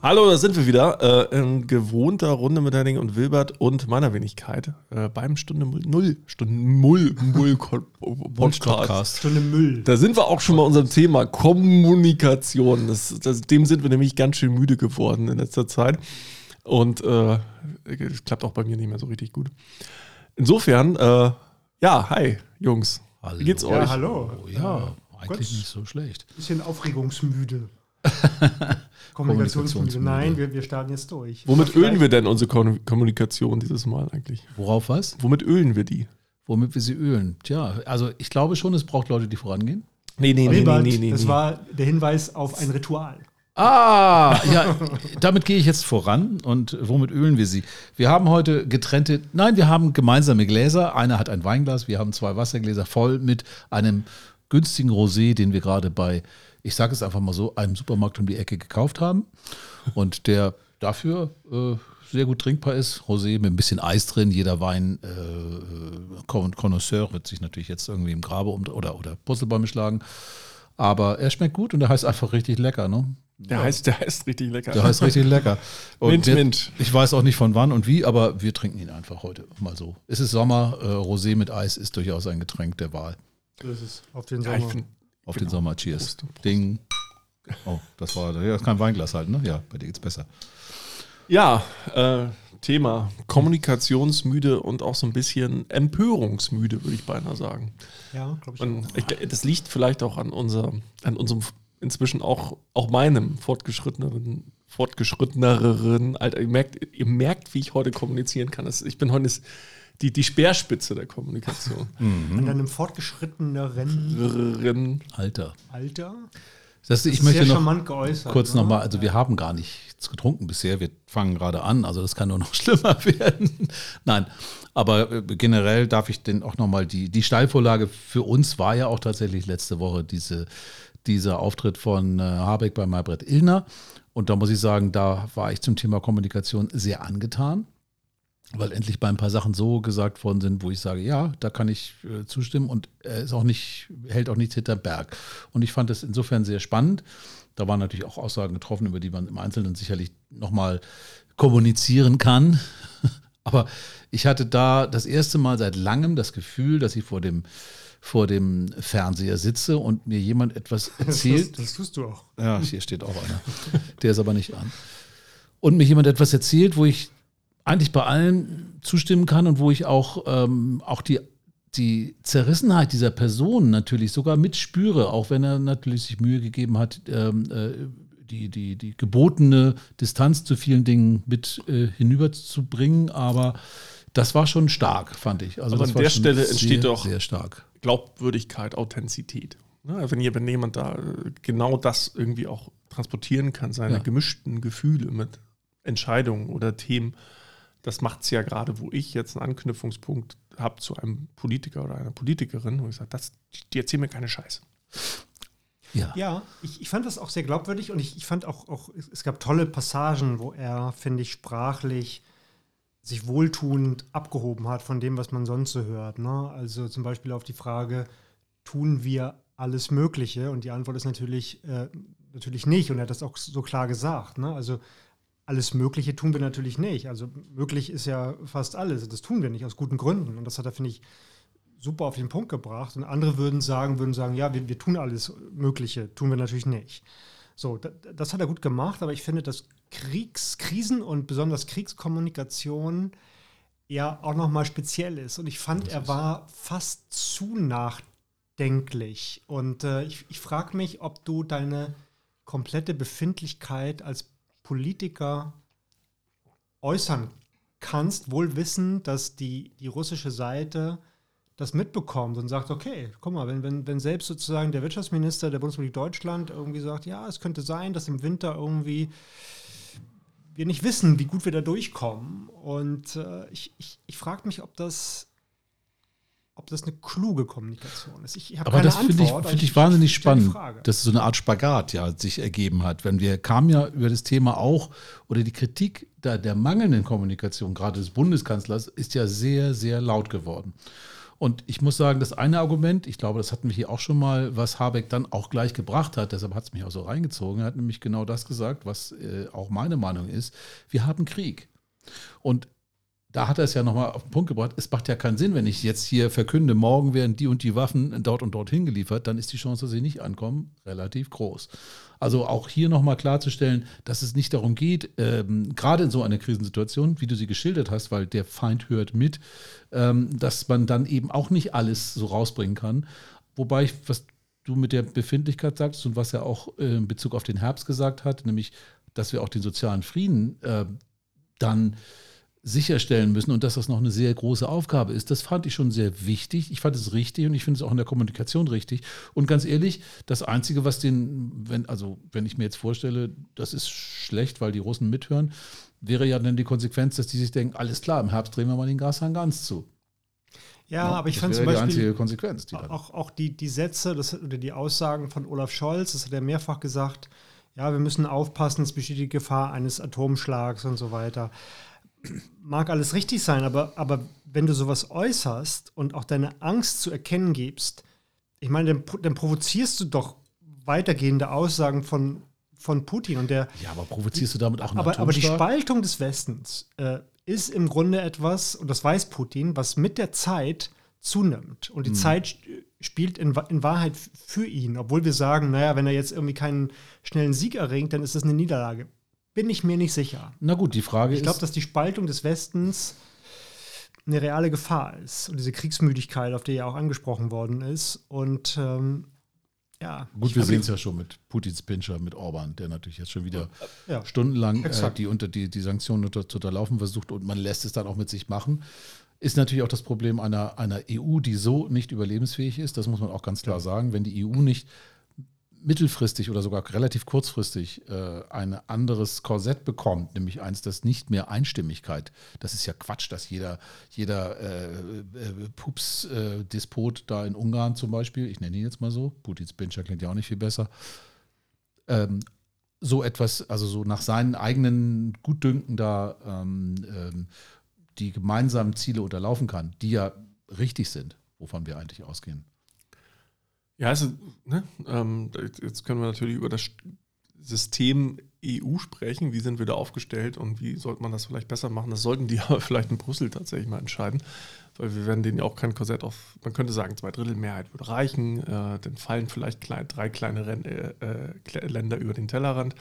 Hallo, da sind wir wieder. Äh, in gewohnter Runde mit Henning und Wilbert und meiner Wenigkeit äh, beim Stunde Null, Stunde Null, Null Podcast. Podcast. Stunde Müll. Da sind wir auch schon bei unserem Thema Kommunikation. Das, das, dem sind wir nämlich ganz schön müde geworden in letzter Zeit. Und äh, es klappt auch bei mir nicht mehr so richtig gut. Insofern, äh, ja, hi, Jungs. Hallo. Wie geht's Ja, euch? hallo. Oh, ja, eigentlich Gott. nicht so schlecht. Bisschen aufregungsmüde. Kommunikationsmüde. Nein, wir, wir starten jetzt durch. Womit ölen wir denn unsere Kom- Kommunikation dieses Mal eigentlich? Worauf was? Womit ölen wir die? Womit wir sie ölen? Tja, also ich glaube schon, es braucht Leute, die vorangehen. Nee, nee, Wilbert, das war der Hinweis auf ein Ritual. Ah, ja, damit gehe ich jetzt voran. Und womit ölen wir sie? Wir haben heute getrennte, nein, wir haben gemeinsame Gläser. Einer hat ein Weinglas, wir haben zwei Wassergläser voll mit einem günstigen Rosé, den wir gerade bei, ich sage es einfach mal so, einem Supermarkt um die Ecke gekauft haben. Und der dafür äh, sehr gut trinkbar ist. Rosé mit ein bisschen Eis drin. Jeder Wein, äh, Connoisseur wird sich natürlich jetzt irgendwie im Grabe um, oder, oder Purzelbäume schlagen. Aber er schmeckt gut und er heißt einfach richtig lecker. Ne? Der heißt, der heißt richtig lecker. Der heißt richtig lecker. Und Mint, wir, Mint. Ich weiß auch nicht von wann und wie, aber wir trinken ihn einfach heute mal so. Es ist Sommer, äh, Rosé mit Eis ist durchaus ein Getränk der Wahl. Das ist auf den ja, ich Sommer. Auf Genau. den Sommer, cheers. Prost. Ding. Oh, das war ja, das kein Weinglas halt, ne? Ja, bei dir geht's besser. ja, äh, Thema kommunikationsmüde und auch so ein bisschen empörungsmüde, würde ich beinahe sagen. ja, glaube ich. Und auch. ich, das liegt vielleicht auch an, unser, an unserem inzwischen auch, auch meinem fortgeschritteneren, fortgeschritteneren Alter. Ihr merkt, ihr merkt, wie ich heute kommunizieren kann. Das, ich bin heute das- die, die Speerspitze der Kommunikation. An deinem fortgeschritteneren. Alter. Alter. Das, ich ist möchte sehr noch charmant geäußert. kurz ne? nochmal, also wir haben gar nichts getrunken bisher, wir fangen gerade an, also das kann nur noch schlimmer werden. Nein, aber generell darf ich denn auch nochmal, die, die Steilvorlage für uns war ja auch tatsächlich letzte Woche diese, dieser Auftritt von Habeck bei Maybrit Illner. Und da muss ich sagen, da war ich zum Thema Kommunikation sehr angetan, weil endlich bei ein paar Sachen so gesagt worden sind, wo ich sage, ja, da kann ich äh, zustimmen und er ist auch nicht, hält auch nichts hinterm Berg. Und ich fand das insofern sehr spannend. Da waren natürlich auch Aussagen getroffen, über die man im Einzelnen sicherlich nochmal kommunizieren kann. Aber ich hatte da das erste Mal seit langem das Gefühl, dass ich vor dem, vor dem Fernseher sitze und mir jemand etwas Das, erzählt. das tust du auch. Ja, hier steht auch einer. Der ist aber nicht an. Und mir jemand etwas erzählt, wo ich eigentlich bei allen zustimmen kann und wo ich auch, ähm, auch die, die Zerrissenheit dieser Person natürlich sogar mitspüre, auch wenn er natürlich sich Mühe gegeben hat, ähm, äh, die, die, die gebotene Distanz zu vielen Dingen mit äh, hinüberzubringen. Aber das war schon stark, fand ich. Also das an der Stelle entsteht sehr, doch- sehr stark. Glaubwürdigkeit, Authentizität. Ne? Wenn jemand da äh, genau das irgendwie auch transportieren kann, seine Ja. gemischten Gefühle mit Entscheidungen oder Themen, das macht es ja gerade, wo ich jetzt einen Anknüpfungspunkt habe zu einem Politiker oder einer Politikerin, wo ich sage, das, die erzählen mir keine Scheiße. Ja. Ja, ich, ich fand das auch sehr glaubwürdig und ich, ich fand auch, auch, es gab tolle Passagen, wo er, finde ich, sprachlich sich wohltuend abgehoben hat von dem, was man sonst so hört. Ne? Also zum Beispiel auf die Frage, tun wir alles Mögliche? Und die Antwort ist natürlich, äh, natürlich nicht. Und er hat das auch so klar gesagt. Ne? Also alles Mögliche tun wir natürlich nicht. Also möglich ist ja fast alles. Das tun wir nicht aus guten Gründen. Und das hat er, finde ich, super auf den Punkt gebracht. Und andere würden sagen, würden sagen, ja, wir, wir tun alles Mögliche, tun wir natürlich nicht. So, da, das hat er gut gemacht, aber ich finde, dass Kriegs, Krisen und besonders Kriegskommunikation ja auch nochmal speziell ist. Und ich fand, er war fast zu nachdenklich. Und äh, ich, ich frage mich, ob du deine komplette Befindlichkeit als Politiker äußern kannst, wohl wissend, dass die, die russische Seite das mitbekommt und sagt, okay, guck mal, wenn, wenn, wenn selbst sozusagen der Wirtschaftsminister der Bundesrepublik Deutschland irgendwie sagt, ja, es könnte sein, dass im Winter irgendwie wir nicht wissen, wie gut wir da durchkommen. Und äh, ich, ich, ich frage mich, ob das, ob das eine kluge Kommunikation ist. Ich, habe Aber keine das finde ich, finde ich wahnsinnig stell die spannend, dass so eine Art Spagat ja sich ergeben hat. Wenn wir kamen ja über das Thema auch, oder die Kritik der, der mangelnden Kommunikation, gerade des Bundeskanzlers, ist ja sehr, sehr laut geworden. Und ich muss sagen, das eine Argument, ich glaube, das hatten wir hier auch schon mal, was Habeck dann auch gleich gebracht hat, deshalb hat es mich auch so reingezogen, er hat nämlich genau das gesagt, was äh, auch meine Meinung ist. Wir haben Krieg. Und da hat er es ja nochmal auf den Punkt gebracht, es macht ja keinen Sinn, wenn ich jetzt hier verkünde, morgen werden die und die Waffen dort und dort hingeliefert, dann ist die Chance, dass sie nicht ankommen, relativ groß. Also auch hier nochmal klarzustellen, dass es nicht darum geht, ähm, gerade in so einer Krisensituation, wie du sie geschildert hast, weil der Feind hört mit, ähm, dass man dann eben auch nicht alles so rausbringen kann. Wobei ich, was du mit der Befindlichkeit sagst und was er auch äh, in Bezug auf den Herbst gesagt hat, nämlich, dass wir auch den sozialen Frieden äh, dann sicherstellen müssen und dass das noch eine sehr große Aufgabe ist. Das fand ich schon sehr wichtig. Ich fand es richtig und ich finde es auch in der Kommunikation richtig. Und ganz ehrlich, das Einzige, was den, wenn, also wenn ich mir jetzt vorstelle, das ist schlecht, weil die Russen mithören, wäre ja dann die Konsequenz, dass die sich denken, alles klar, im Herbst drehen wir mal den Gashahn ganz zu. Ja, ja, aber ich fand zum Beispiel die einzige Konsequenz, die auch, auch die, die Sätze das, oder die Aussagen von Olaf Scholz, das hat er mehrfach gesagt, ja, wir müssen aufpassen, es besteht die Gefahr eines Atomschlags und so weiter mag alles richtig sein, aber, aber wenn du sowas äußerst und auch deine Angst zu erkennen gibst, ich meine, dann, dann provozierst du doch weitergehende Aussagen von, von Putin und der. Ja, aber provozierst du damit auch einen aber, aber die Spaltung des Westens äh, ist im Grunde etwas, und das weiß Putin, was mit der Zeit zunimmt. Und die hm. Zeit spielt in, in Wahrheit für ihn, obwohl wir sagen, naja, wenn er jetzt irgendwie keinen schnellen Sieg erringt, dann ist das eine Niederlage bin ich mir nicht sicher. Na gut, die Frage ich ist. Ich glaube, dass die Spaltung des Westens eine reale Gefahr ist. Und diese Kriegsmüdigkeit, auf die ja auch angesprochen worden ist. Und ähm, ja. Gut, wir sehen es ja schon mit Putins Pinscher, mit Orban, der natürlich jetzt schon wieder ja, stundenlang äh, die, unter, die, die Sanktionen unter, zu unterlaufen versucht und man lässt es dann auch mit sich machen. Ist natürlich auch das Problem einer, einer EU, die so nicht überlebensfähig ist. Das muss man auch ganz klar ja. sagen. Wenn die EU nicht mittelfristig oder sogar relativ kurzfristig äh, ein anderes Korsett bekommt, nämlich eins, das nicht mehr Einstimmigkeit, das ist ja Quatsch, dass jeder, jeder äh, äh, Pups-Despot da in Ungarn zum Beispiel, ich nenne ihn jetzt mal so, Putins Pinscher klingt ja auch nicht viel besser, ähm, so etwas, also so nach seinen eigenen Gutdünken da ähm, ähm, die gemeinsamen Ziele unterlaufen kann, die ja richtig sind, wovon wir eigentlich ausgehen. Ja, also, ne, ähm, jetzt können wir natürlich über das System EU sprechen. Wie sind wir da aufgestellt und wie sollte man das vielleicht besser machen? Das sollten die aber vielleicht in Brüssel tatsächlich mal entscheiden, weil wir werden denen ja auch kein Korsett auf, man könnte sagen, zwei Drittel Mehrheit würde reichen, äh, dann fallen vielleicht klein, drei kleine Ren äh, äh Länder über den Tellerrand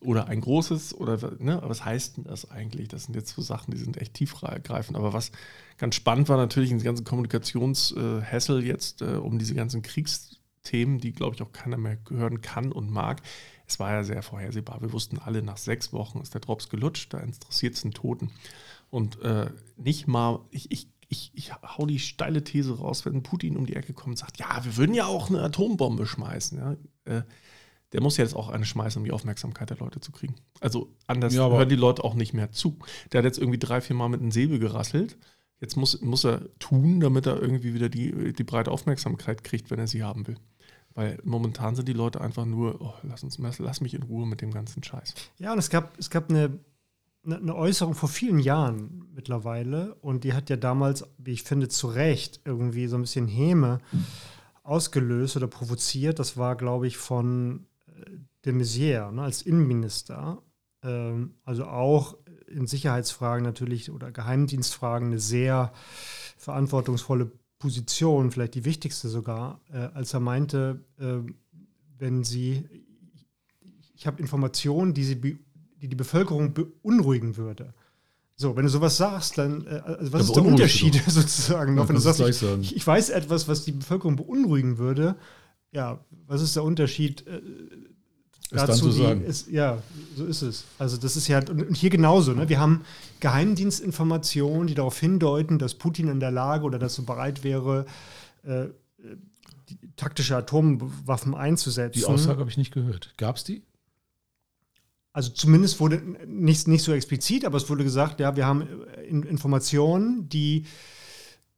oder ein großes oder ne, was heißt denn das eigentlich? Das sind jetzt so Sachen, die sind echt tiefgreifend. Aber was ganz spannend war natürlich in den ganzen Kommunikationshässel jetzt äh, um diese ganzen Kriegsthemen, die glaube ich auch keiner mehr hören kann und mag. Es war ja sehr vorhersehbar. Wir wussten alle, nach sechs Wochen ist der Drops gelutscht, da interessiert es den Toten. Und äh, nicht mal, ich, ich, ich, ich hau die steile These raus, wenn Putin um die Ecke kommt und sagt, ja, wir würden ja auch eine Atombombe schmeißen. Ja? Äh, der muss jetzt auch eine schmeißen, um die Aufmerksamkeit der Leute zu kriegen. Also anders ja, hören die Leute auch nicht mehr zu. Der hat jetzt irgendwie drei, vier Mal mit einem Säbel gerasselt. Jetzt muss, muss er tun, damit er irgendwie wieder die, die breite Aufmerksamkeit kriegt, wenn er sie haben will. Weil momentan sind die Leute einfach nur, oh, lass, uns, lass mich in Ruhe mit dem ganzen Scheiß. Ja, und es gab, es gab eine, eine Äußerung vor vielen Jahren mittlerweile und die hat ja damals, wie ich finde, zu Recht irgendwie so ein bisschen Häme ausgelöst oder provoziert. Das war, glaube ich, von de Maizière ne, als Innenminister, ähm, also auch in Sicherheitsfragen natürlich oder Geheimdienstfragen eine sehr verantwortungsvolle Position, vielleicht die wichtigste sogar, äh, als er meinte, äh, wenn sie, ich habe Informationen, die, sie, die die Bevölkerung beunruhigen würde. So, wenn du sowas sagst, dann äh, also was ist der Unterschied sozusagen noch? Wenn du sagst, ich, ich, weiß etwas, was die Bevölkerung beunruhigen würde, ja, was ist der Unterschied? Ist dazu, dann zu sagen. Ist, ja, so ist es. Also das ist ja, und hier genauso, ne? wir haben Geheimdienstinformationen, die darauf hindeuten, dass Putin in der Lage oder dass er bereit wäre, äh, taktische Atomwaffen einzusetzen. Die Aussage habe ich nicht gehört. Gab es die? Also zumindest wurde nicht, nicht so explizit, aber es wurde gesagt, ja, wir haben äh, Informationen, die,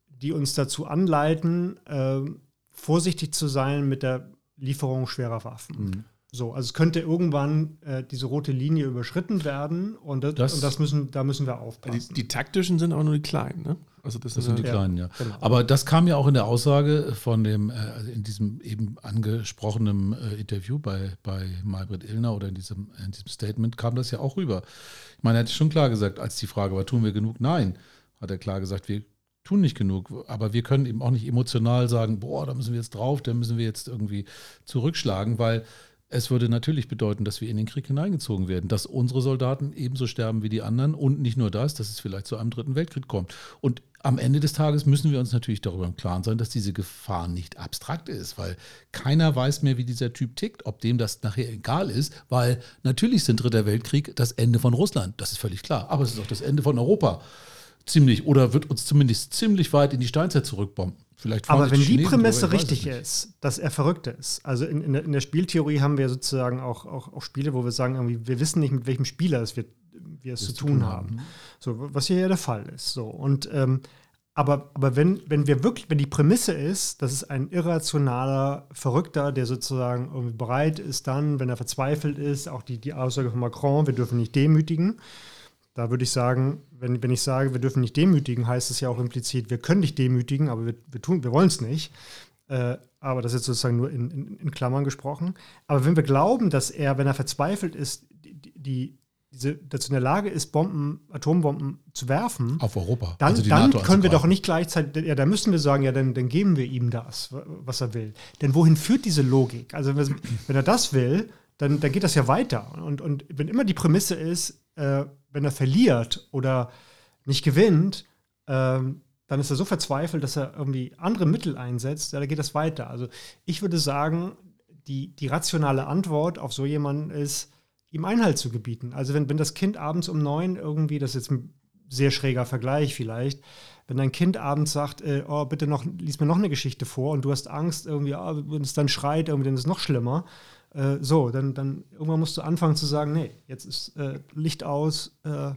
die uns dazu anleiten, äh, vorsichtig zu sein mit der Lieferung schwerer Waffen. Mhm. So, also es könnte irgendwann äh, diese rote Linie überschritten werden und das, Das- und das müssen, da müssen wir Die, aufpassen. die taktischen sind auch nur die kleinen, ne? Also das, Das sind die äh, kleinen, ja. genau. Aber das kam ja auch in der Aussage von dem, äh, also in diesem eben angesprochenen äh, Interview bei, bei Maybrit Illner oder in diesem, in diesem Statement kam das ja auch rüber. Ich meine, er hat schon klar gesagt, als die Frage war, tun wir genug? Nein, hat er klar gesagt, wir tun nicht genug. Aber wir können eben auch nicht emotional sagen, boah, da müssen wir jetzt drauf, da müssen wir jetzt irgendwie zurückschlagen, weil es würde natürlich bedeuten, dass wir in den Krieg hineingezogen werden, dass unsere Soldaten ebenso sterben wie die anderen und nicht nur das, dass es vielleicht zu einem dritten Weltkrieg kommt. Und am Ende des Tages müssen wir uns natürlich darüber im Klaren sein, dass diese Gefahr nicht abstrakt ist, weil keiner weiß mehr, wie dieser Typ tickt, ob dem das nachher egal ist, weil natürlich sind Dritter Weltkrieg das Ende von Russland, das ist völlig klar, aber es ist auch das Ende von Europa. Ziemlich, oder wird uns zumindest ziemlich weit in die Steinzeit zurückbomben. Vielleicht Aber wenn die Chinesen Prämisse drüber, richtig ist, dass er verrückt ist, also in, in, der, in der Spieltheorie haben wir sozusagen auch, auch, auch Spiele, wo wir sagen, irgendwie, wir wissen nicht, mit welchem Spieler es wir, wir es zu tun haben. So, was hier ja der Fall ist. So, und ähm, aber, aber wenn, wenn wir wirklich, wenn die Prämisse ist, dass es ein irrationaler Verrückter, der sozusagen irgendwie bereit ist, dann, wenn er verzweifelt ist, auch die, die Aussage von Macron, wir dürfen nicht demütigen. Da würde ich sagen, wenn, wenn ich sage, wir dürfen nicht demütigen, heißt es ja auch implizit, wir können nicht demütigen, aber wir, wir, tun- wir wollen es nicht. Äh, aber das ist jetzt sozusagen nur in, in, in Klammern gesprochen. Aber wenn wir glauben, dass er, wenn er verzweifelt ist, die, die, diese, dazu in der Lage ist, Bomben, Atombomben zu werfen, Auf Europa. dann, also dann können wir doch nicht gleichzeitig, ja, da müssen wir sagen, ja, dann, dann geben wir ihm das, was er will. Denn wohin führt diese Logik? Also wenn, wenn er das will, dann, dann geht das ja weiter. Und, und wenn immer die Prämisse ist, äh, wenn er verliert oder nicht gewinnt, ähm, dann ist er so verzweifelt, dass er irgendwie andere Mittel einsetzt, ja, dann geht das weiter. Also ich würde sagen, die, die rationale Antwort auf so jemanden ist, ihm Einhalt zu gebieten. Also wenn, wenn das Kind abends um neun irgendwie, das ist jetzt ein sehr schräger Vergleich vielleicht, wenn dein Kind abends sagt, äh, oh, bitte noch, lies mir noch eine Geschichte vor und du hast Angst, irgendwie, ah, wenn es dann schreit, irgendwie, dann ist es noch schlimmer. Äh, so, dann, dann irgendwann musst du anfangen zu sagen, nee, jetzt ist äh, Licht aus, äh,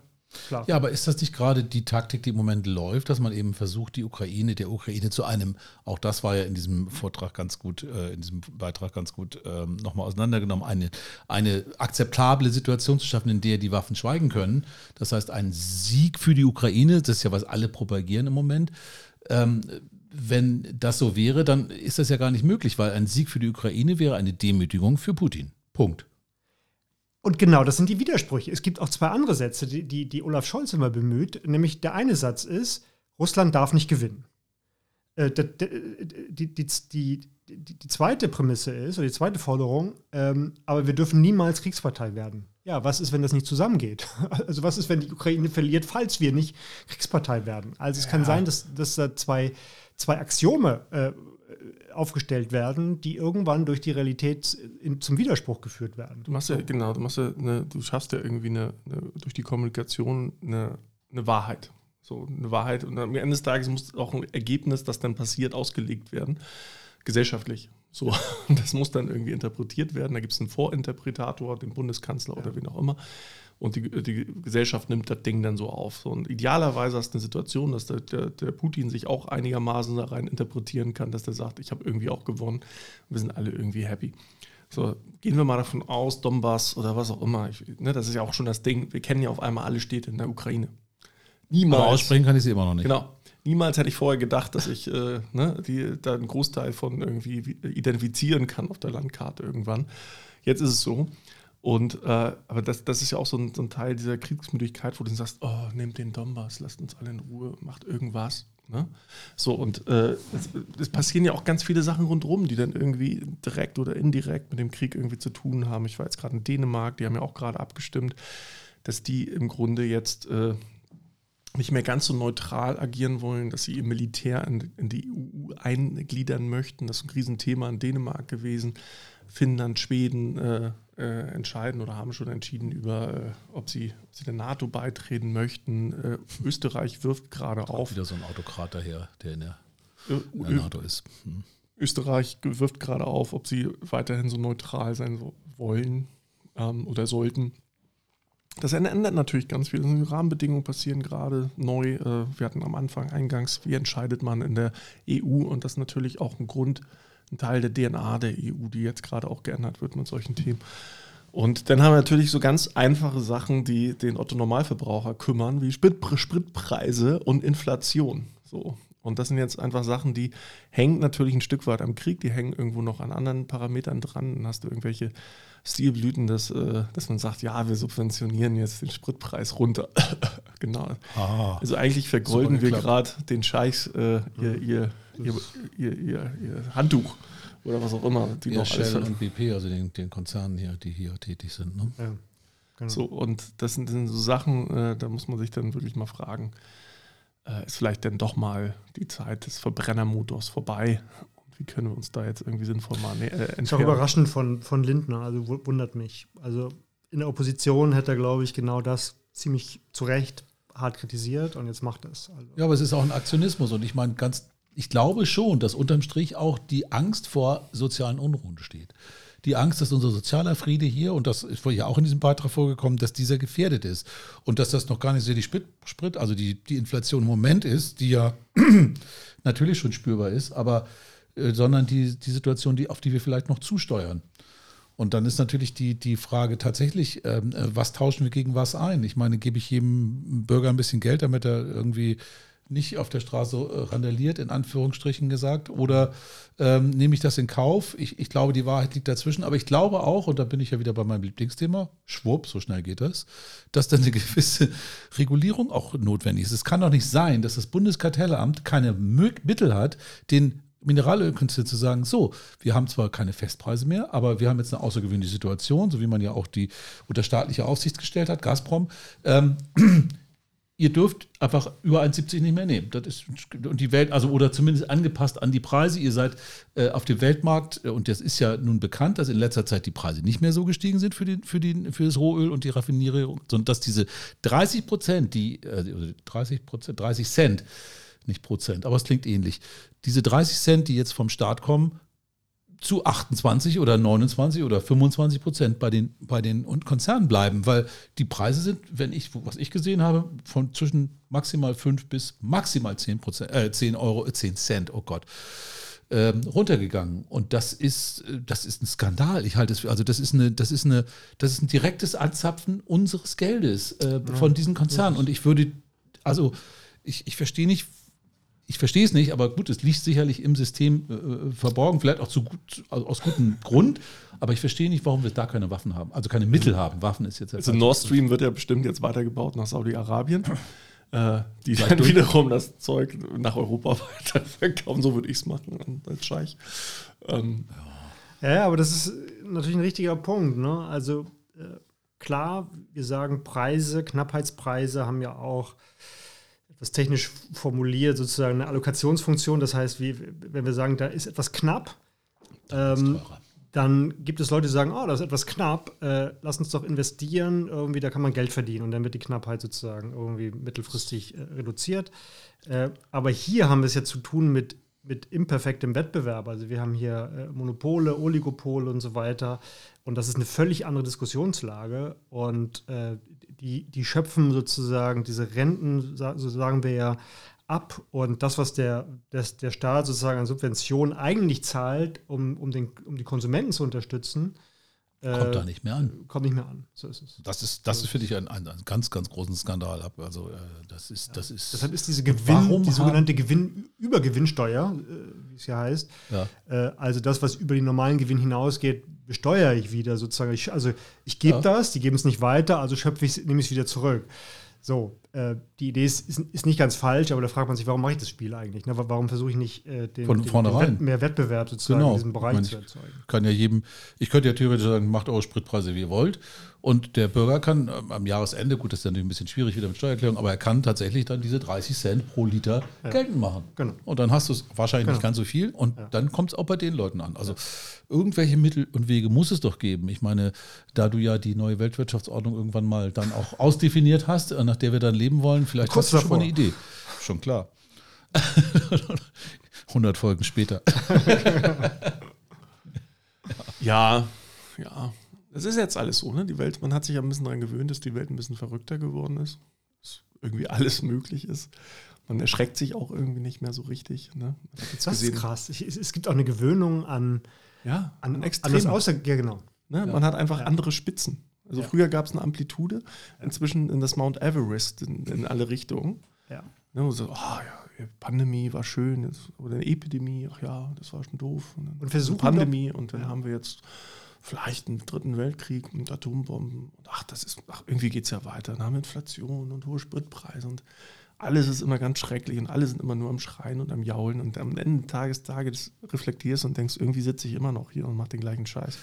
schlafen. Ja, aber ist das nicht gerade die Taktik, die im Moment läuft, dass man eben versucht, die Ukraine, der Ukraine zu einem, auch das war ja in diesem Vortrag ganz gut, äh, in diesem Beitrag ganz gut ähm, nochmal auseinandergenommen, eine, eine akzeptable Situation zu schaffen, in der die Waffen schweigen können. Das heißt, ein Sieg für die Ukraine, das ist ja, was alle propagieren im Moment. Ähm, wenn das so wäre, dann ist das ja gar nicht möglich, weil ein Sieg für die Ukraine wäre eine Demütigung für Putin. Punkt. Und genau, das sind die Widersprüche. Es gibt auch zwei andere Sätze, die, die, die Olaf Scholz immer bemüht. Nämlich der eine Satz ist, Russland darf nicht gewinnen. Äh, die, die, die, die, die zweite Prämisse ist, oder die zweite Forderung, ähm, aber wir dürfen niemals Kriegspartei werden. Ja, was ist, wenn das nicht zusammengeht? Also was ist, wenn die Ukraine verliert, falls wir nicht Kriegspartei werden? Also es kann sein, dass, dass da zwei, zwei Axiome äh, aufgestellt werden, die irgendwann durch die Realität in, zum Widerspruch geführt werden. Du machst ja, genau, du machst ja eine, du schaffst ja irgendwie eine, eine, durch die Kommunikation eine, eine Wahrheit. So eine Wahrheit. Und am Ende des Tages muss auch ein Ergebnis, das dann passiert, ausgelegt werden. Gesellschaftlich. So. Das muss dann irgendwie interpretiert werden. Da gibt es einen Vorinterpretator, den Bundeskanzler oder wen auch immer. Und die, die Gesellschaft nimmt das Ding dann so auf. So, und idealerweise hast du eine Situation, dass der, der, der Putin sich auch einigermaßen da rein interpretieren kann, dass der sagt, ich habe irgendwie auch gewonnen. Wir sind alle irgendwie happy. So, gehen wir mal davon aus, Donbass oder was auch immer. Ich, ne, das ist ja auch schon das Ding. Wir kennen ja auf einmal alle Städte in der Ukraine. Niemals. Aber aussprechen kann ich sie immer noch nicht. Genau. Niemals hätte ich vorher gedacht, dass ich äh, ne, die, da einen Großteil von irgendwie wie- identifizieren kann auf der Landkarte irgendwann. Jetzt ist es so. Und äh, aber das, das ist ja auch so ein, so ein Teil dieser Kriegsmüdigkeit, wo du sagst, oh, nehmt den Donbass, lasst uns alle in Ruhe, macht irgendwas. Ne? So, und äh, es, es passieren ja auch ganz viele Sachen rundherum, die dann irgendwie direkt oder indirekt mit dem Krieg irgendwie zu tun haben. Ich war jetzt gerade in Dänemark, die haben ja auch gerade abgestimmt, dass die im Grunde jetzt äh, nicht mehr ganz so neutral agieren wollen, dass sie ihr Militär in, in die EU eingliedern möchten. Das ist ein Riesenthema in Dänemark gewesen. Finnland, Schweden äh, äh, entscheiden oder haben schon entschieden über, äh, ob, sie, ob sie der NATO beitreten möchten. Äh, Österreich wirft gerade auf. Wieder so ein Autokrat daher, der in der, Ö- in der NATO ist. Hm. Österreich wirft gerade auf, ob sie weiterhin so neutral sein wollen ähm, oder sollten. Das ändert natürlich ganz viel. Die Rahmenbedingungen passieren gerade neu. Äh, wir hatten am Anfang eingangs, wie entscheidet man in der EU? Und das ist natürlich auch ein Grund ein Teil der DNA der EU, die jetzt gerade auch geändert wird mit solchen Themen. Und dann haben wir natürlich so ganz einfache Sachen, die den Otto-Normalverbraucher kümmern, wie Sprit Spritpreise und Inflation. So. Und das sind jetzt einfach Sachen, die hängen natürlich ein Stück weit am Krieg, die hängen irgendwo noch an anderen Parametern dran. Dann hast du irgendwelche Stilblüten, dass, äh, dass man sagt, ja, wir subventionieren jetzt den Spritpreis runter. genau. Ah, also eigentlich vergolden wir gerade den Scheichs äh, ihr, ihr, ihr, ihr, Handtuch oder was auch immer. Die ja, noch Shell und BP, also den, den Konzernen hier, die hier tätig sind. Ne? Ja, genau. So, und das sind, das sind so Sachen, äh, da muss man sich dann wirklich mal fragen, äh, ist vielleicht denn doch mal die Zeit des Verbrennermotors vorbei wie können wir uns da jetzt irgendwie sinnvoll mal äh, entfernen? Ist auch überraschend von, von Lindner, also wundert mich. Also in der Opposition hätte er, glaube ich, genau das ziemlich zu Recht hart kritisiert und jetzt macht er es. Also. Ja, aber es ist auch ein Aktionismus und ich meine ganz, ich glaube schon, dass unterm Strich auch die Angst vor sozialen Unruhen steht. Die Angst, dass unser sozialer Friede hier, und das ist ja auch in diesem Beitrag vorgekommen, dass dieser gefährdet ist. Und dass das noch gar nicht so die Sprit, Sprit also die, die Inflation im Moment ist, die ja natürlich schon spürbar ist, aber äh, sondern die, die Situation, die, auf die wir vielleicht noch zusteuern. Und dann ist natürlich die, die Frage tatsächlich, ähm, äh, was tauschen wir gegen was ein? Ich meine, gebe ich jedem Bürger ein bisschen Geld, damit er irgendwie nicht auf der Straße äh, randaliert, in Anführungsstrichen gesagt, oder ähm, nehme ich das in Kauf? Ich, ich glaube, die Wahrheit liegt dazwischen, aber ich glaube auch, und da bin ich ja wieder bei meinem Lieblingsthema, schwupp, so schnell geht das, dass dann eine gewisse Regulierung auch notwendig ist. Es kann doch nicht sein, dass das Bundeskartellamt keine Mittel hat, den Mineralölkünstler zu sagen, so, wir haben zwar keine Festpreise mehr, aber wir haben jetzt eine außergewöhnliche Situation, so wie man ja auch die unter staatliche Aufsicht gestellt hat, Gazprom. Ähm, ihr dürft einfach über 1,70 nicht mehr nehmen. Das ist und die Welt, also oder zumindest angepasst an die Preise. Ihr seid äh, auf dem Weltmarkt äh, und das ist ja nun bekannt, dass in letzter Zeit die Preise nicht mehr so gestiegen sind für, den, für, den, für das Rohöl und die Raffinierung, sondern dass diese 30 Prozent, die äh, 30 Prozent, 30 Cent nicht Prozent, aber es klingt ähnlich. Diese 30 Cent, die jetzt vom Staat kommen, zu 28 oder 29 oder 25 Prozent bei den, bei den Konzernen bleiben, weil die Preise sind, wenn ich, was ich gesehen habe, von zwischen maximal 5 bis maximal 10, Prozent, äh, 10 Euro, 10 äh, Cent, oh Gott, ähm, runtergegangen. Und das ist, äh, das ist ein Skandal. Ich halte es für, also das ist eine, das ist eine, das ist ein direktes Anzapfen unseres Geldes äh, von diesen Konzernen. Und ich würde, also ich, ich verstehe nicht, ich verstehe es nicht, aber gut, es liegt sicherlich im System äh, verborgen, vielleicht auch zu gut, also aus gutem Grund. Aber ich verstehe nicht, warum wir da keine Waffen haben, also keine Mittel haben. Waffen ist jetzt. Also Nord Stream wird ja bestimmt jetzt weitergebaut nach Saudi-Arabien, äh, die dann durch. wiederum das Zeug nach Europa weiterverkaufen. So würde ich es machen als Scheich. Ähm. Ja. ja, aber das ist natürlich ein richtiger Punkt. Ne? Also äh, klar, wir sagen Preise, Knappheitspreise haben ja auch etwas technisch formuliert, sozusagen eine Allokationsfunktion. Das heißt, wie, wenn wir sagen, da ist etwas knapp, ähm, dann gibt es Leute, die sagen, oh, das ist etwas knapp, äh, lass uns doch investieren, irgendwie, da kann man Geld verdienen und dann wird die Knappheit sozusagen irgendwie mittelfristig äh, reduziert. Äh, aber hier haben wir es ja zu tun mit, mit imperfektem Wettbewerb. Also wir haben hier äh, Monopole, Oligopole und so weiter. Und das ist eine völlig andere Diskussionslage. Und äh, die, die schöpfen sozusagen diese Renten, so sagen wir ja, ab. Und das, was der, das, der Staat sozusagen an Subventionen eigentlich zahlt, um, um, den, um die Konsumenten zu unterstützen, Kommt da äh, nicht mehr an. Kommt nicht mehr an. So ist es. Das ist, das ist für dich ein, ein, ein ganz, ganz großen Skandal. Also, äh, das ist, ja. das ist. Deshalb ist diese Gewinn, die sogenannte Gewinn, Übergewinnsteuer, äh, wie es ja heißt, ja. also das, was über den normalen Gewinn hinausgeht, besteuere ich wieder sozusagen. Ich, also ich gebe ja. das, die geben es nicht weiter, also schöpfe ich nehme ich es wieder zurück. So, äh, die Idee ist, ist, ist, nicht ganz falsch, aber da fragt man sich, warum mache ich das Spiel eigentlich? Ne? Warum versuche ich nicht äh, den, Von den, den Wett, mehr Wettbewerb sozusagen genau. in diesem Bereich ich mein, zu erzeugen? Kann ja jedem, ich könnte ja theoretisch sagen, macht eure Spritpreise, wie ihr wollt. Und der Bürger kann ähm, am Jahresende, gut, das ist natürlich ein bisschen schwierig wieder mit Steuererklärung, aber er kann tatsächlich dann diese 30 Cent pro Liter ja. geltend machen. Genau. Und dann hast du es wahrscheinlich genau. nicht ganz so viel und ja. dann kommt es auch bei den Leuten an. Also ja. irgendwelche Mittel und Wege muss es doch geben. Ich meine, da du ja die neue Weltwirtschaftsordnung irgendwann mal dann auch ausdefiniert hast, äh, nach der wir dann leben wollen, vielleicht Kurz hast du schon mal eine Idee. Schon klar. 100 Folgen später. ja, ja. Es ist jetzt alles so, ne? Die Welt, man hat sich ja ein bisschen daran gewöhnt, dass die Welt ein bisschen verrückter geworden ist. Dass irgendwie alles möglich ist. Man erschreckt sich auch irgendwie nicht mehr so richtig. Ne? Das ist krass. Ich, es gibt auch eine Gewöhnung an, ja, an, an, an das Außer ja, genau. Ne? Ja. Man hat einfach ja. andere Spitzen. Also ja. früher gab es eine Amplitude, inzwischen in das Mount Everest in, in alle Richtungen. Ja. Ne, so, oh, ja, Pandemie war schön, jetzt, oder eine Epidemie, ach ja, das war schon doof. Und, dann und versuchen Pandemie doch, und dann haben wir jetzt vielleicht einen dritten Weltkrieg mit Atombomben. Und ach, das ist, ach, irgendwie geht es ja weiter. Dann haben wir Inflation und hohe Spritpreise und alles ist immer ganz schrecklich und alle sind immer nur am Schreien und am Jaulen und am Ende des Tages, Tages reflektierst und denkst, irgendwie sitze ich immer noch hier und mache den gleichen Scheiß.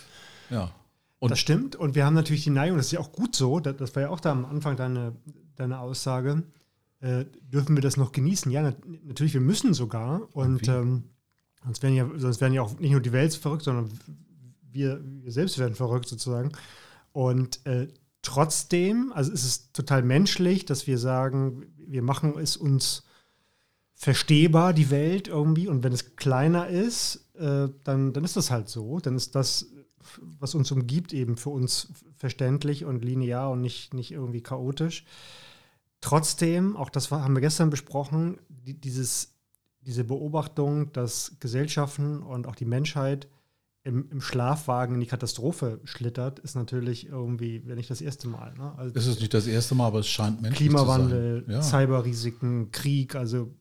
Ja. Und das stimmt. Und wir haben natürlich die Neigung, das ist ja auch gut so, das, das war ja auch da am Anfang deine, deine Aussage, äh, dürfen wir das noch genießen? Ja, nat natürlich, wir müssen sogar. Und ähm, sonst, werden ja, sonst werden ja auch nicht nur die Welt verrückt, sondern wir, wir selbst werden verrückt sozusagen. Und äh, trotzdem, also es ist total menschlich, dass wir sagen, wir machen es uns verstehbar, die Welt irgendwie. Und wenn es kleiner ist, äh, dann, dann ist das halt so. Dann ist das was uns umgibt, eben für uns verständlich und linear und nicht, nicht irgendwie chaotisch. Trotzdem, auch das haben wir gestern besprochen, die, dieses, diese Beobachtung, dass Gesellschaften und auch die Menschheit im, im, Schlafwagen in die Katastrophe schlittert, ist natürlich irgendwie, wenn nicht das erste Mal. Ne? Also es ist nicht das erste Mal, aber es scheint menschlich Klimawandel, ja. Cyberrisiken, Krieg, also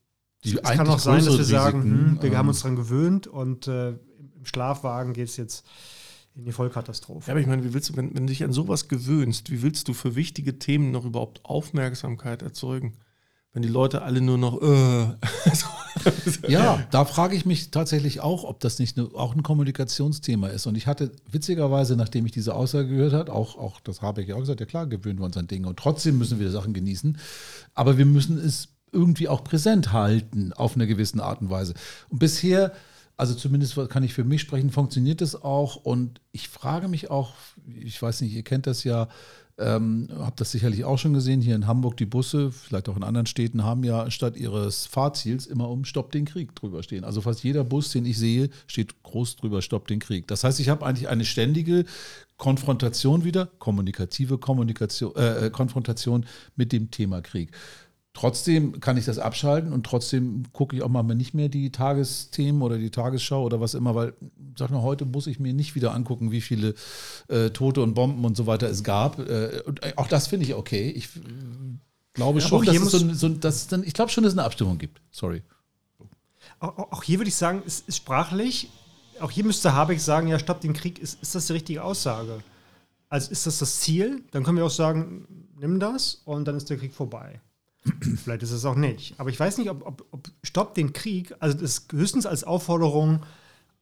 die es kann auch sein, dass wir sagen, hm, wir ähm, haben uns daran gewöhnt und äh, im Schlafwagen geht es jetzt in die Vollkatastrophe. Ja, aber ich meine, wie willst du, wenn, wenn du dich an sowas gewöhnst, wie willst du für wichtige Themen noch überhaupt Aufmerksamkeit erzeugen? Wenn die Leute alle nur noch. Äh, ja, da frage ich mich tatsächlich auch, ob das nicht ne, auch ein Kommunikationsthema ist. Und ich hatte witzigerweise, nachdem ich diese Aussage gehört habe, auch, auch das habe ich ja auch gesagt, ja klar, gewöhnen wir uns an Dinge und trotzdem müssen wir Sachen genießen. Aber wir müssen es irgendwie auch präsent halten auf eine gewisse Art und Weise. Und bisher also zumindest kann ich für mich sprechen, funktioniert das auch. Und ich frage mich auch, ich weiß nicht, ihr kennt das ja, ähm, habt das sicherlich auch schon gesehen, hier in Hamburg die Busse, vielleicht auch in anderen Städten, haben ja statt ihres Fahrziels immer um Stopp den Krieg drüber stehen. Also fast jeder Bus, den ich sehe, steht groß drüber Stopp den Krieg. Das heißt, ich habe eigentlich eine ständige Konfrontation wieder, kommunikative Kommunikation, äh, äh Konfrontation mit dem Thema Krieg. Trotzdem kann ich das abschalten und trotzdem gucke ich auch mal nicht mehr die Tagesthemen oder die Tagesschau oder was immer, weil, sag mal, heute muss ich mir nicht wieder angucken, wie viele äh, Tote und Bomben und so weiter es gab. Äh, und auch das finde ich okay. Ich äh, glaube ja, schon, dass es, so, so, dass dann, ich glaube schon, dass es eine Abstimmung gibt. Sorry. Auch, auch hier würde ich sagen, es ist sprachlich, auch hier müsste Habeck sagen, ja, stopp den Krieg, ist, ist das die richtige Aussage? Also ist das das Ziel? Dann können wir auch sagen, nimm das und dann ist der Krieg vorbei. Vielleicht ist es auch nicht. Aber ich weiß nicht, ob, ob, ob Stopp den Krieg, also das ist höchstens als Aufforderung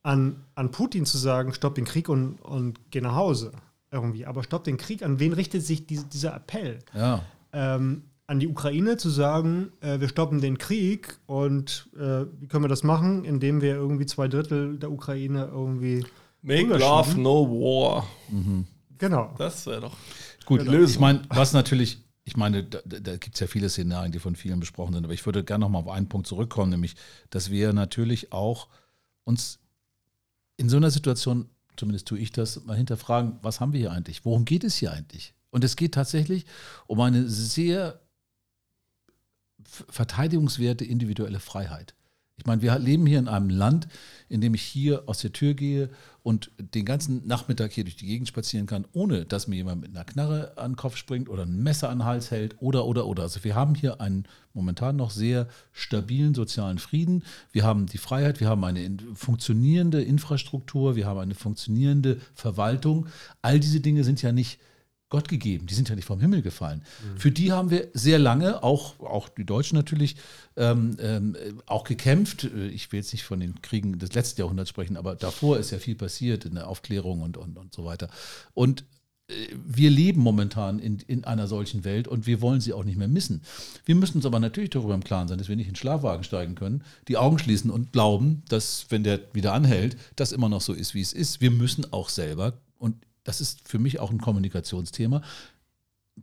an, an Putin zu sagen, stopp den Krieg und, und geh nach Hause. Irgendwie. Aber stopp den Krieg, an wen richtet sich diese, dieser Appell? Ja. Ähm, an die Ukraine zu sagen, äh, wir stoppen den Krieg und äh, wie können wir das machen, indem wir irgendwie zwei Drittel der Ukraine irgendwie. Make love, no war. Mhm. Genau. Das wäre doch. Gut, genau. ich meine, was natürlich ich meine, da, da gibt es ja viele Szenarien, die von vielen besprochen sind, aber ich würde gerne noch mal auf einen Punkt zurückkommen, nämlich, dass wir natürlich auch uns in so einer Situation, zumindest tue ich das, mal hinterfragen, was haben wir hier eigentlich? Worum geht es hier eigentlich? Und es geht tatsächlich um eine sehr verteidigungswerte individuelle Freiheit. Ich meine, wir leben hier in einem Land, in dem ich hier aus der Tür gehe und den ganzen Nachmittag hier durch die Gegend spazieren kann, ohne dass mir jemand mit einer Knarre an den Kopf springt oder ein Messer an den Hals hält oder, oder, oder. Also wir haben hier einen momentan noch sehr stabilen sozialen Frieden. Wir haben die Freiheit, wir haben eine funktionierende Infrastruktur, wir haben eine funktionierende Verwaltung. All diese Dinge sind ja nicht Gott gegeben. Die sind ja nicht vom Himmel gefallen. Mhm. Für die haben wir sehr lange, auch, auch die Deutschen natürlich, ähm, ähm, auch gekämpft. Ich will jetzt nicht von den Kriegen des letzten Jahrhunderts sprechen, aber davor ist ja viel passiert in der Aufklärung und, und, und so weiter. Und äh, wir leben momentan in, in einer solchen Welt und wir wollen sie auch nicht mehr missen. Wir müssen uns aber natürlich darüber im Klaren sein, dass wir nicht in den Schlafwagen steigen können, die Augen schließen und glauben, dass, wenn der wieder anhält, das immer noch so ist, wie es ist. Wir müssen auch selber, und das ist für mich auch ein Kommunikationsthema,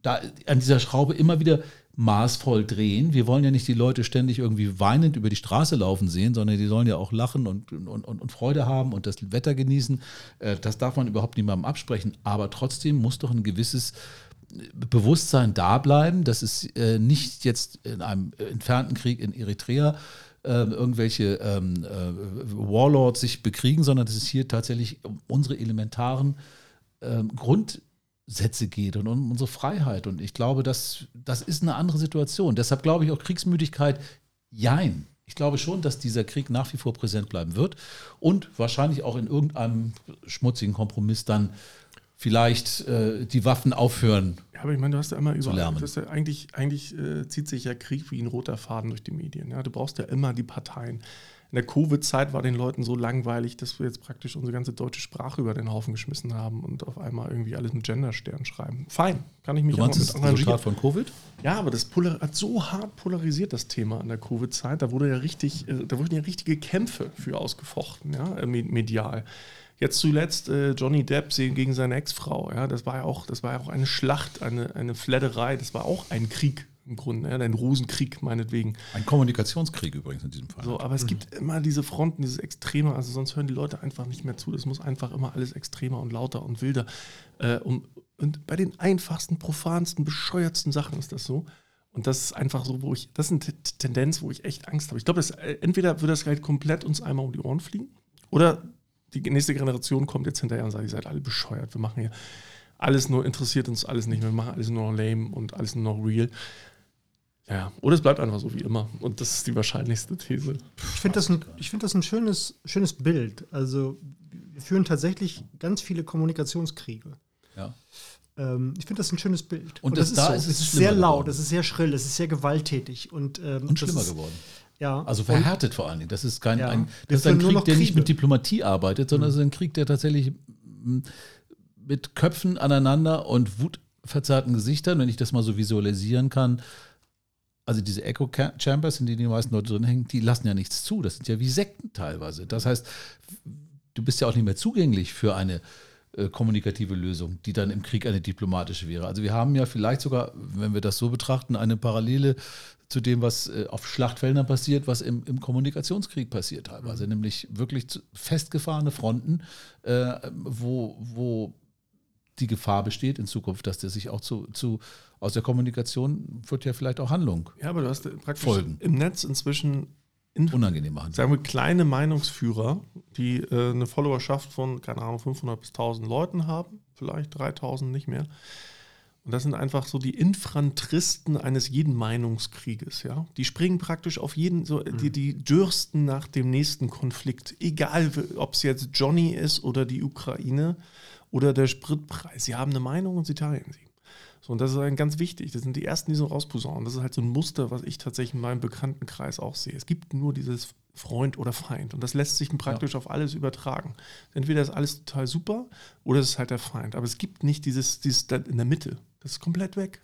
da an dieser Schraube immer wieder maßvoll drehen. Wir wollen ja nicht die Leute ständig irgendwie weinend über die Straße laufen sehen, sondern die sollen ja auch lachen und, und, und Freude haben und das Wetter genießen. Äh, das darf man überhaupt niemandem absprechen. Aber trotzdem muss doch ein gewisses Bewusstsein da bleiben, dass es äh, nicht jetzt in einem entfernten Krieg in Eritrea äh, irgendwelche ähm, äh, Warlords sich bekriegen, sondern dass es hier tatsächlich unsere elementaren ähm, Grundsätze geht und um unsere Freiheit. Und ich glaube, das, das ist eine andere Situation. Deshalb glaube ich auch Kriegsmüdigkeit, jein. Ich glaube schon, dass dieser Krieg nach wie vor präsent bleiben wird und wahrscheinlich auch in irgendeinem schmutzigen Kompromiss dann vielleicht äh, die Waffen aufhören. Ja, aber ich meine, du hast ja immer überall, du ja eigentlich, eigentlich äh, zieht sich ja Krieg wie ein roter Faden durch die Medien. Ja? Du brauchst ja immer die Parteien. In der Covid-Zeit war den Leuten so langweilig, dass wir jetzt praktisch unsere ganze deutsche Sprache über den Haufen geschmissen haben und auf einmal irgendwie alles mit Genderstern schreiben. Fein, kann ich mich du meinst, auch mit Resultat von Covid? Ja, aber das hat so hart polarisiert, das Thema in der Covid-Zeit. Da wurde ja richtig, äh, da wurden ja richtige Kämpfe für ausgefochten, ja, medial. Jetzt zuletzt äh, Johnny Depp gegen seine Ex-Frau. Ja, das war ja auch, das war ja auch eine Schlacht, eine, eine Fledderei. Das war auch ein Krieg im Grunde, ja, ein Rosenkrieg meinetwegen. Ein Kommunikationskrieg übrigens in diesem Fall. So, aber es mhm. gibt immer diese Fronten, dieses Extreme. Also sonst hören die Leute einfach nicht mehr zu. Das muss einfach immer alles extremer und lauter und wilder. Äh, um, und bei den einfachsten, profansten, bescheuertsten Sachen ist das so. Und das ist einfach so, wo ich, das ist eine Tendenz, wo ich echt Angst habe. Ich glaube, äh, entweder wird das halt komplett uns einmal um die Ohren fliegen oder die nächste Generation kommt jetzt hinterher und sagt, ihr seid alle bescheuert, wir machen hier alles nur, interessiert uns alles nicht mehr, wir machen alles nur noch lame und alles nur noch real. Ja, oder es bleibt einfach so wie immer. Und das ist die wahrscheinlichste These. Ich finde das, ein, find das ein schönes, schönes Bild. Also, wir führen tatsächlich ganz viele Kommunikationskriege. Ja. Ähm, ich finde das ein schönes Bild. Und, und das, das, ist, so. ist es ist sehr laut, es ist sehr schrill, es ist sehr gewalttätig. Und, ähm, und schlimmer ist, geworden. Ja. Also verhärtet vor allen Dingen. Das ist kein ja. ein, das ist ein Krieg, der nicht mit Diplomatie arbeitet, sondern es mhm. ist ein Krieg, der tatsächlich mit Köpfen aneinander und wutverzerrten Gesichtern, wenn ich das mal so visualisieren kann, also diese Echo Chambers, in denen die meisten Leute drin hängen, die lassen ja nichts zu. Das sind ja wie Sekten teilweise. Das heißt, du bist ja auch nicht mehr zugänglich für eine äh, kommunikative Lösung, die dann im Krieg eine diplomatische wäre. Also wir haben ja vielleicht sogar, wenn wir das so betrachten, eine Parallele zu dem, was äh, auf Schlachtfeldern passiert, was im, im Kommunikationskrieg passiert teilweise, mhm. nämlich wirklich festgefahrene Fronten, äh, wo, wo die Gefahr besteht in Zukunft, dass der sich auch zu, zu aus der Kommunikation wird ja vielleicht auch Handlung. Ja, aber du hast praktisch folgen. im Netz inzwischen in, unangenehm machen. Sagen wir kleine Meinungsführer, die äh, eine Followerschaft von, keine Ahnung, 500 bis 1000 Leuten haben, vielleicht 3000 nicht mehr. Und das sind einfach so die Infanteristen eines jeden Meinungskrieges, ja. Die springen praktisch auf jeden, so, die, mhm. die dürsten nach dem nächsten Konflikt, egal ob es jetzt Johnny ist oder die Ukraine oder der Spritpreis. Sie haben eine Meinung und sie teilen sie. So, und das ist ein ganz wichtig. Das sind die ersten, die so rausposaunen. Das ist halt so ein Muster, was ich tatsächlich in meinem Bekanntenkreis auch sehe. Es gibt nur dieses Freund oder Feind. Und das lässt sich praktisch ja. auf alles übertragen. Entweder ist alles total super oder es ist halt der Feind. Aber es gibt nicht dieses, dieses in der Mitte. Das ist komplett weg.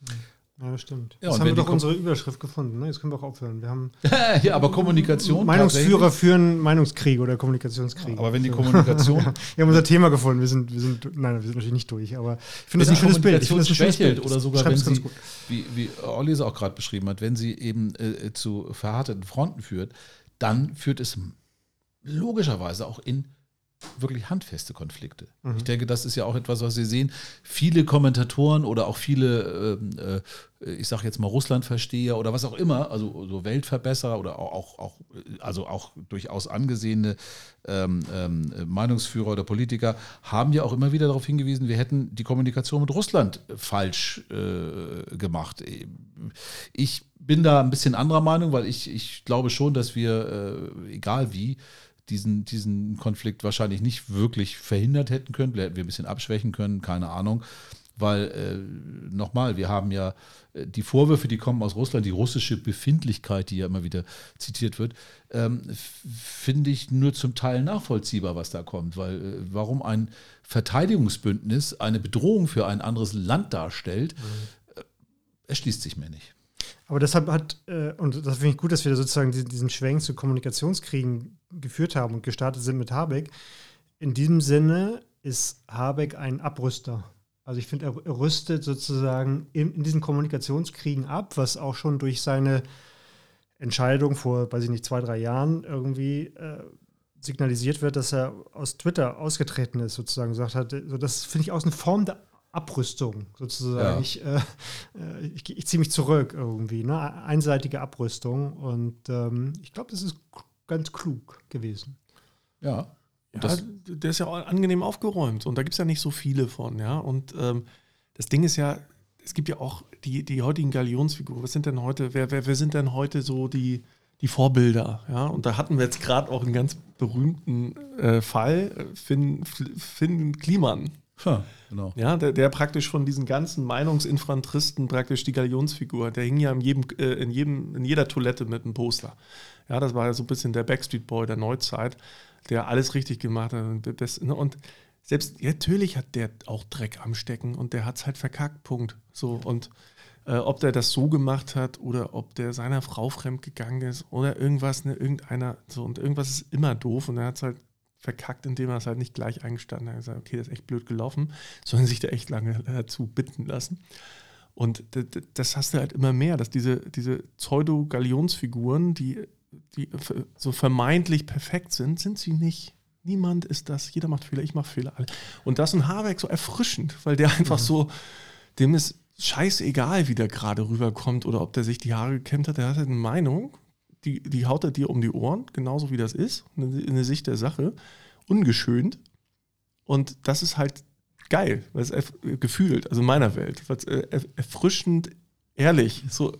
Mhm. Ja, stimmt. Ja, Jetzt haben wir doch unsere Überschrift gefunden. Ne? Jetzt können wir auch aufhören. Wir haben ja, aber Kommunikation. Meinungsführer führen Meinungskrieg oder Kommunikationskrieg. Ja, aber wenn die Kommunikation. wir haben unser Thema gefunden. Wir sind, wir sind, nein, wir sind natürlich nicht durch. Aber ich finde das ein schönes Bild. Ich finde das ein schönes Bild. Oder sogar, wenn sie, wie, wie Olli es auch gerade beschrieben hat, wenn sie eben äh, zu verhärteten Fronten führt, dann führt es logischerweise auch in wirklich handfeste Konflikte. Mhm. Ich denke, das ist ja auch etwas, was wir sehen. Viele Kommentatoren oder auch viele, ähm, äh, ich sage jetzt mal Russlandversteher oder was auch immer, also so Weltverbesserer oder auch, auch also auch durchaus angesehene ähm, ähm, Meinungsführer oder Politiker haben ja auch immer wieder darauf hingewiesen, wir hätten die Kommunikation mit Russland falsch äh, gemacht. Ich bin da ein bisschen anderer Meinung, weil ich, ich glaube schon, dass wir, äh, egal wie, diesen, diesen Konflikt wahrscheinlich nicht wirklich verhindert hätten können. Vielleicht hätten wir ein bisschen abschwächen können, keine Ahnung. Weil, äh, nochmal, wir haben ja äh, die Vorwürfe, die kommen aus Russland, die russische Befindlichkeit, die ja immer wieder zitiert wird, ähm, finde ich nur zum Teil nachvollziehbar, was da kommt. Weil, äh, warum ein Verteidigungsbündnis eine Bedrohung für ein anderes Land darstellt, mhm. äh, erschließt sich mir nicht. Aber deshalb hat, äh, und das finde ich gut, dass wir sozusagen diesen, diesen Schwenk zu Kommunikationskriegen geführt haben und gestartet sind mit Habeck. In diesem Sinne ist Habeck ein Abrüster. Also ich finde, er, rüstet sozusagen in, in, diesen Kommunikationskriegen ab, was auch schon durch seine Entscheidung vor, weiß ich nicht, zwei, drei Jahren irgendwie äh, signalisiert wird, dass er aus Twitter ausgetreten ist, sozusagen gesagt hat. So, das finde ich auch eine Form der Abrüstung sozusagen. Ja. Ich, äh, äh, ich, ich ziehe mich zurück irgendwie, ne? einseitige Abrüstung. Und ähm, ich glaube, das ist ganz klug gewesen. Ja. Ja, Das- der ist ja auch angenehm aufgeräumt und da gibt es ja nicht so viele von, ja. Und ähm, das Ding ist ja, es gibt ja auch die, die heutigen Galionsfiguren. Was sind denn heute, wer, wer, wer sind denn heute so die, die Vorbilder? Ja, und da hatten wir jetzt gerade auch einen ganz berühmten äh, Fall, äh, Finn, Finn Kliman. Ja, genau. Ja, der, der praktisch von diesen ganzen Meinungsinfanteristen praktisch die Galionsfigur, der hing ja in, jedem, äh, in, jedem, in jeder Toilette mit einem Poster. Ja, das war ja so ein bisschen der Backstreet Boy der Neuzeit, der alles richtig gemacht hat. Und, das, ne, und selbst, natürlich hat der auch Dreck am Stecken und der hat es halt verkackt, Punkt. So, und äh, ob der das so gemacht hat oder ob der seiner Frau fremd gegangen ist oder irgendwas, ne, irgendeiner, so, und irgendwas ist immer doof und er hat es halt verkackt, indem er es halt nicht gleich eingestanden hat. Er hat gesagt, okay, das ist echt blöd gelaufen, sollen sich da echt lange dazu bitten lassen. Und das hast du halt immer mehr, dass diese, diese Pseudo-Galionsfiguren, die, die so vermeintlich perfekt sind, sind sie nicht. Niemand ist das. Jeder macht Fehler, ich mache Fehler. alle. Und das ist ein Habeck so erfrischend, weil der einfach so, dem ist scheißegal, wie der gerade rüberkommt oder ob der sich die Haare gekämmt hat. Der hat halt eine Meinung, die, die haut er dir um die Ohren, genauso wie das ist, eine, eine Sicht der Sache, ungeschönt. Und das ist halt geil, weil es gefühlt, also in meiner Welt, weil es äh, erf- erfrischend ehrlich, so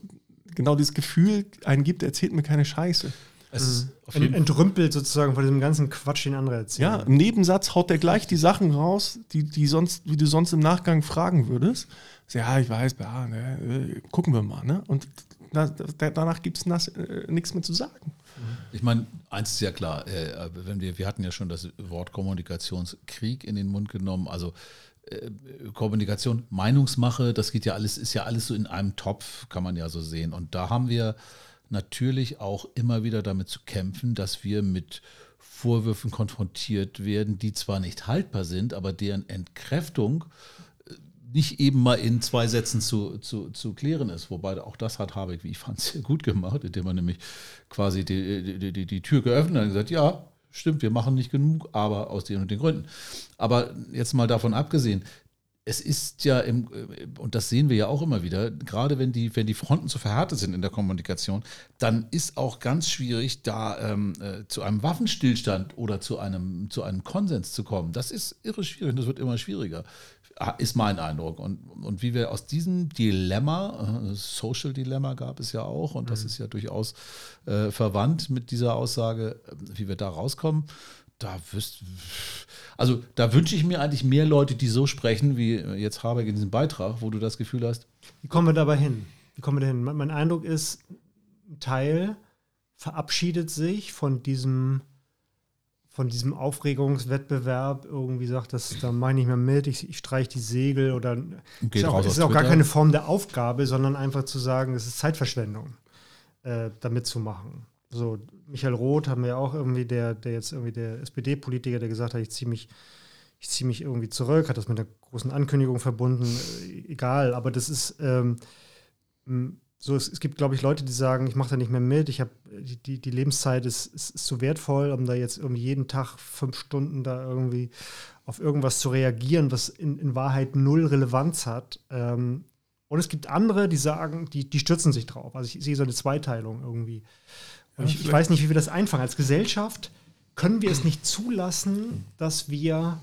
genau dieses Gefühl einen gibt, der erzählt mir keine Scheiße. Es ist auf Ent, jeden entrümpelt sozusagen von diesem ganzen Quatsch, den andere erzählen. Ja, im Nebensatz haut der gleich die Sachen raus, die, die sonst, wie du sonst im Nachgang fragen würdest. Ja, ich weiß, ja, ne, äh, gucken wir mal, ne? Und na, da, danach gibt es äh, nichts mehr zu sagen. Ich meine, eins ist ja klar, äh, wenn wir, wir hatten ja schon das Wort Kommunikationskrieg in den Mund genommen, also äh, Kommunikation, Meinungsmache, das geht ja alles, ist ja alles so in einem Topf, kann man ja so sehen. Und da haben wir natürlich auch immer wieder damit zu kämpfen, dass wir mit Vorwürfen konfrontiert werden, die zwar nicht haltbar sind, aber deren Entkräftung äh, nicht eben mal in zwei Sätzen zu, zu, zu klären ist. Wobei auch das hat Habeck, wie ich fand, sehr gut gemacht, indem er nämlich quasi die, die, die, die Tür geöffnet hat und gesagt, ja, stimmt, wir machen nicht genug, aber aus den und den Gründen. Aber jetzt mal davon abgesehen, es ist ja, im, äh, und das sehen wir ja auch immer wieder, gerade wenn die, wenn die Fronten zu verhärtet sind in der Kommunikation, dann ist auch ganz schwierig, da ähm, äh, zu einem Waffenstillstand oder zu einem, zu einem Konsens zu kommen. Das ist irre schwierig und das wird immer schwieriger, ist mein Eindruck. Und, und wie wir aus diesem Dilemma, äh, Social Dilemma gab es ja auch, und das ist ja durchaus äh, verwandt mit dieser Aussage, äh, wie wir da rauskommen, da wüsst, also da wünsche ich mir eigentlich mehr Leute, die so sprechen, wie jetzt Habeck in diesem Beitrag, wo du das Gefühl hast, Wie kommen wir dabei hin? Wie kommen wir dahin? Mein, mein Eindruck ist, ein Teil verabschiedet sich von diesem, von diesem Aufregungswettbewerb, irgendwie sagt, das, da mache ich nicht mehr mit, ich, ich streiche die Segel oder Geht ist auch, ist auch gar keine Form der Aufgabe, sondern einfach zu sagen, es ist Zeitverschwendung, äh, da mitzumachen. So, Michael Roth haben wir auch irgendwie, der, der jetzt irgendwie der SPD-Politiker, der gesagt hat, ich ziehe mich, ich ziehe mich irgendwie zurück, hat das mit einer großen Ankündigung verbunden, äh, egal, aber das ist ähm, so, es, es gibt, glaube ich, Leute, die sagen, ich mache da nicht mehr mit, ich habe die, die, Lebenszeit ist, ist, ist zu wertvoll, um da jetzt irgendwie jeden Tag fünf Stunden da irgendwie auf irgendwas zu reagieren, was in, in Wahrheit null Relevanz hat. Ähm, und es gibt andere, die sagen, die, die stürzen sich drauf. Also ich sehe so eine Zweiteilung irgendwie. Und Ja, ich, ich weiß nicht, wie wir das einfangen. Als Gesellschaft können wir es nicht zulassen, dass wir,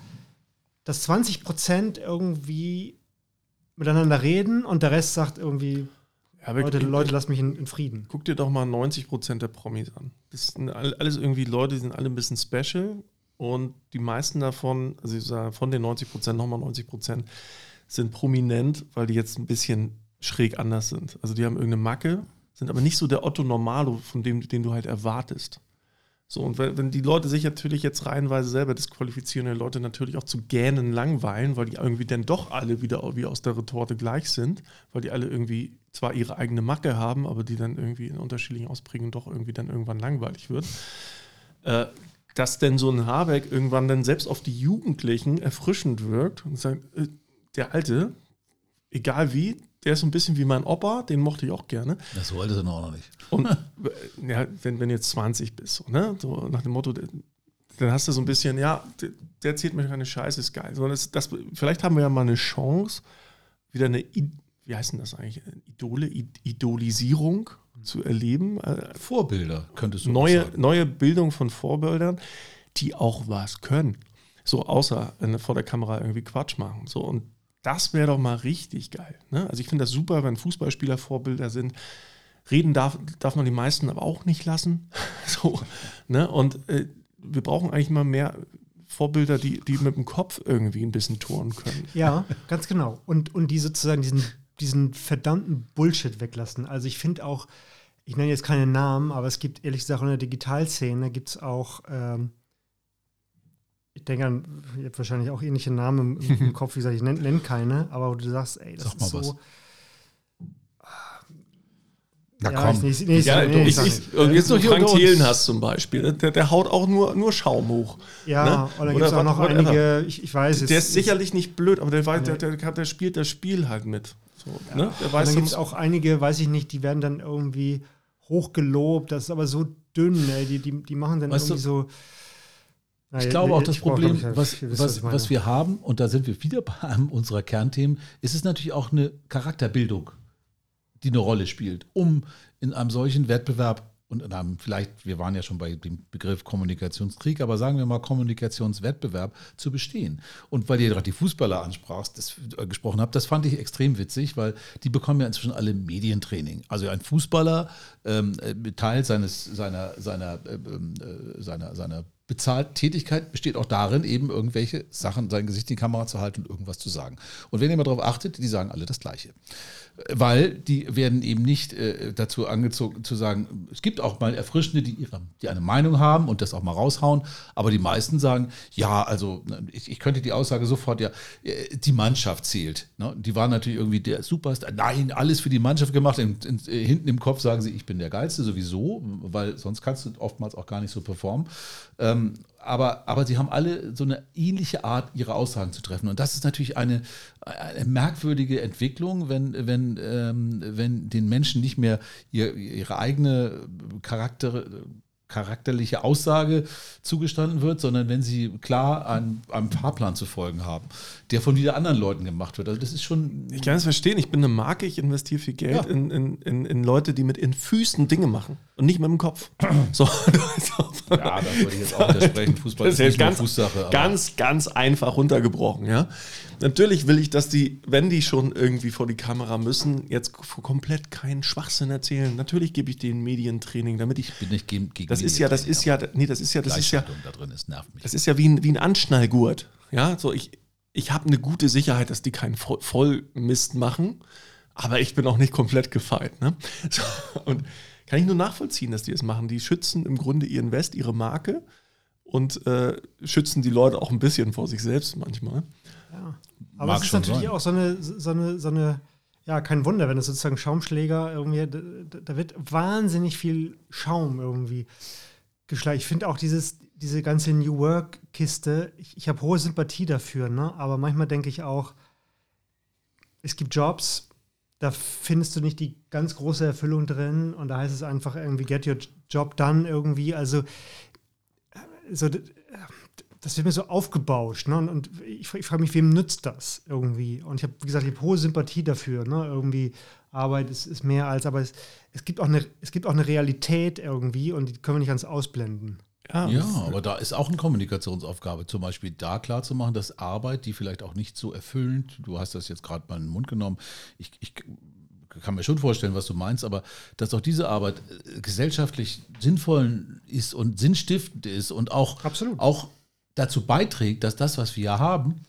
dass 20 Prozent irgendwie miteinander reden und der Rest sagt irgendwie, Ja, Leute, guck- Leute, lasst mich in, in Frieden. Guck dir doch mal 90 Prozent der Promis an. Das sind all- alles irgendwie Leute, die sind alle ein bisschen special und die meisten davon, also ich sage von den 90 Prozent, nochmal 90 Prozent, sind prominent, weil die jetzt ein bisschen schräg anders sind. Also die haben irgendeine Macke, sind aber nicht so der Otto Normalo, von dem, den du halt erwartest. So, und wenn, wenn die Leute sich natürlich jetzt reihenweise selber disqualifizieren, die Leute natürlich auch zu gähnen langweilen, weil die irgendwie dann doch alle wieder wie aus der Retorte gleich sind, weil die alle irgendwie zwar ihre eigene Macke haben, aber die dann irgendwie in unterschiedlichen Ausprägungen doch irgendwie dann irgendwann langweilig wird. Äh, dass denn so ein Habeck irgendwann dann selbst auf die Jugendlichen erfrischend wirkt und sagt, äh, der Alte, egal wie, der ist so ein bisschen wie mein Opa, den mochte ich auch gerne. das so alt ist er noch nicht. Und ja, wenn, wenn du jetzt 20 bist, so, ne? so nach dem Motto, dann hast du so ein bisschen, ja, der, der erzählt mir keine Scheiße, ist geil. Sondern das, das, vielleicht haben wir ja mal eine Chance, wieder eine, wie heißt denn das eigentlich, Idole, Idolisierung zu erleben. Äh, Vorbilder könntest du neue, sagen. Neue Bildung von Vorbildern, die auch was können. So außer äh, vor der Kamera irgendwie Quatsch machen. So und das wäre doch mal richtig geil. Ne? Also ich finde das super, wenn Fußballspieler Vorbilder sind. Reden darf, darf man die meisten aber auch nicht lassen. so, ne? Und äh, wir brauchen eigentlich mal mehr Vorbilder, die, die mit dem Kopf irgendwie ein bisschen touren können. Ja, ganz genau. Und, und die sozusagen diesen, diesen verdammten Bullshit weglassen. Also ich finde auch, ich nenne jetzt keine Namen, aber es gibt ehrlich gesagt in der Digitalszene gibt es auch ähm, ich denke an, ihr habt wahrscheinlich auch ähnliche Namen im, im Kopf, wie gesagt, ich nenne nenn keine, aber wo du sagst, ey, das Sag ist so. Was. Na ja, komm. Nicht, nicht, ja, nee, ich, ich, und jetzt noch Frank Thelen hast zum Beispiel, der, der, haut auch nur, nur Schaum hoch. Ja, ne? und dann gibt es auch noch whatever. einige, ich, ich weiß es. Der ist sicherlich nicht blöd, aber der, der, der, der spielt das Spiel halt mit. So, ja. ne? der weiß, und dann gibt es auch einige, weiß ich nicht, die werden dann irgendwie hochgelobt, das ist aber so dünn, ey, die, die, die machen dann weißt irgendwie du, so ich glaube auch, das Problem, was, was, was wir haben, und da sind wir wieder bei einem unserer Kernthemen, ist es natürlich auch eine Charakterbildung, die eine Rolle spielt, um in einem solchen Wettbewerb und in einem, vielleicht, wir waren ja schon bei dem Begriff Kommunikationskrieg, aber sagen wir mal Kommunikationswettbewerb zu bestehen. Und weil ihr gerade die Fußballer ansprachst, das, äh, gesprochen habt, das fand ich extrem witzig, weil die bekommen ja inzwischen alle Medientraining. Also ein Fußballer ähm, äh, Teil seines, seiner, seiner, äh, ähm, äh, seiner, seiner bezahlt Tätigkeit besteht auch darin, eben irgendwelche Sachen, sein Gesicht in die Kamera zu halten und irgendwas zu sagen. Und wenn ihr mal darauf achtet, die sagen alle das Gleiche weil die werden eben nicht äh, dazu angezogen zu sagen, es gibt auch mal Erfrischende, die, ihre, die eine Meinung haben und das auch mal raushauen, aber die meisten sagen, ja, also ne, ich, ich könnte die Aussage sofort, ja, äh, die Mannschaft zählt. Ne? Die waren natürlich irgendwie der Superstar, nein, alles für die Mannschaft gemacht, in, in, äh, hinten im Kopf sagen sie, ich bin der Geilste sowieso, weil sonst kannst du oftmals auch gar nicht so performen. Ähm, aber, aber sie haben alle so eine ähnliche Art, ihre Aussagen zu treffen. Und das ist natürlich eine, eine merkwürdige Entwicklung, wenn, wenn, ähm, wenn den Menschen nicht mehr ihr, ihre eigene Charakter, charakterliche Aussage zugestanden wird, sondern wenn sie klar einem, einem Fahrplan zu folgen haben, der von wieder anderen Leuten gemacht wird. Also das ist schon. Ich kann es verstehen, ich bin eine Marke, ich investiere viel Geld ja. in, in, in, in, Leute, die mit in Füßen Dinge machen und nicht mit dem Kopf. so. ja, da würde ich jetzt auch widersprechen. Fußball das ist, ist ganz, Fußsache. Ganz, ganz einfach runtergebrochen, ja. Natürlich will ich, dass die, wenn die schon irgendwie vor die Kamera müssen, jetzt komplett keinen Schwachsinn erzählen. Natürlich gebe ich denen Medientraining, damit ich. Ich bin nicht gegen, gegen Das ist ja, das ist ja, nee, das ist ja, das ist ja. Da drin ist, nervt mich. Das ist ja wie ein, wie ein Anschnallgurt. Ja, so ich, ich habe eine gute Sicherheit, dass die keinen Vollmist machen, aber ich bin auch nicht komplett gefeit. Ne? So, und kann ich nur nachvollziehen, dass die es das machen. Die schützen im Grunde ihren West, ihre Marke und äh, schützen die Leute auch ein bisschen vor sich selbst manchmal. Ja. Aber Mag es ist natürlich sein. auch so eine, so eine, so eine, ja, kein Wunder, wenn es sozusagen Schaumschläger irgendwie, da, da, wird wahnsinnig viel Schaum irgendwie geschlagen. Ich finde auch dieses, diese ganze New Work-Kiste, ich, ich habe hohe Sympathie dafür, ne? aber manchmal denke ich auch, es gibt Jobs, da findest du nicht die ganz große Erfüllung drin und da heißt es einfach irgendwie get your job done irgendwie. Also so, das wird mir so aufgebauscht. Ne? Und, und ich, ich frage mich, wem nützt das irgendwie? Und ich habe, wie gesagt, ich habe hohe Sympathie dafür. Ne? Irgendwie Arbeit ist, ist mehr als, aber es, es, gibt auch eine, es gibt auch eine Realität irgendwie und die können wir nicht ganz ausblenden. Ja, ja aber da ist auch eine Kommunikationsaufgabe, zum Beispiel da klarzumachen, dass Arbeit, die vielleicht auch nicht so erfüllend, du hast das jetzt gerade mal in den Mund genommen, ich, ich kann mir schon vorstellen, was du meinst, aber dass auch diese Arbeit äh, gesellschaftlich sinnvoll ist und sinnstiftend ist und auch, Absolut. auch dazu beiträgt, dass das, was wir haben,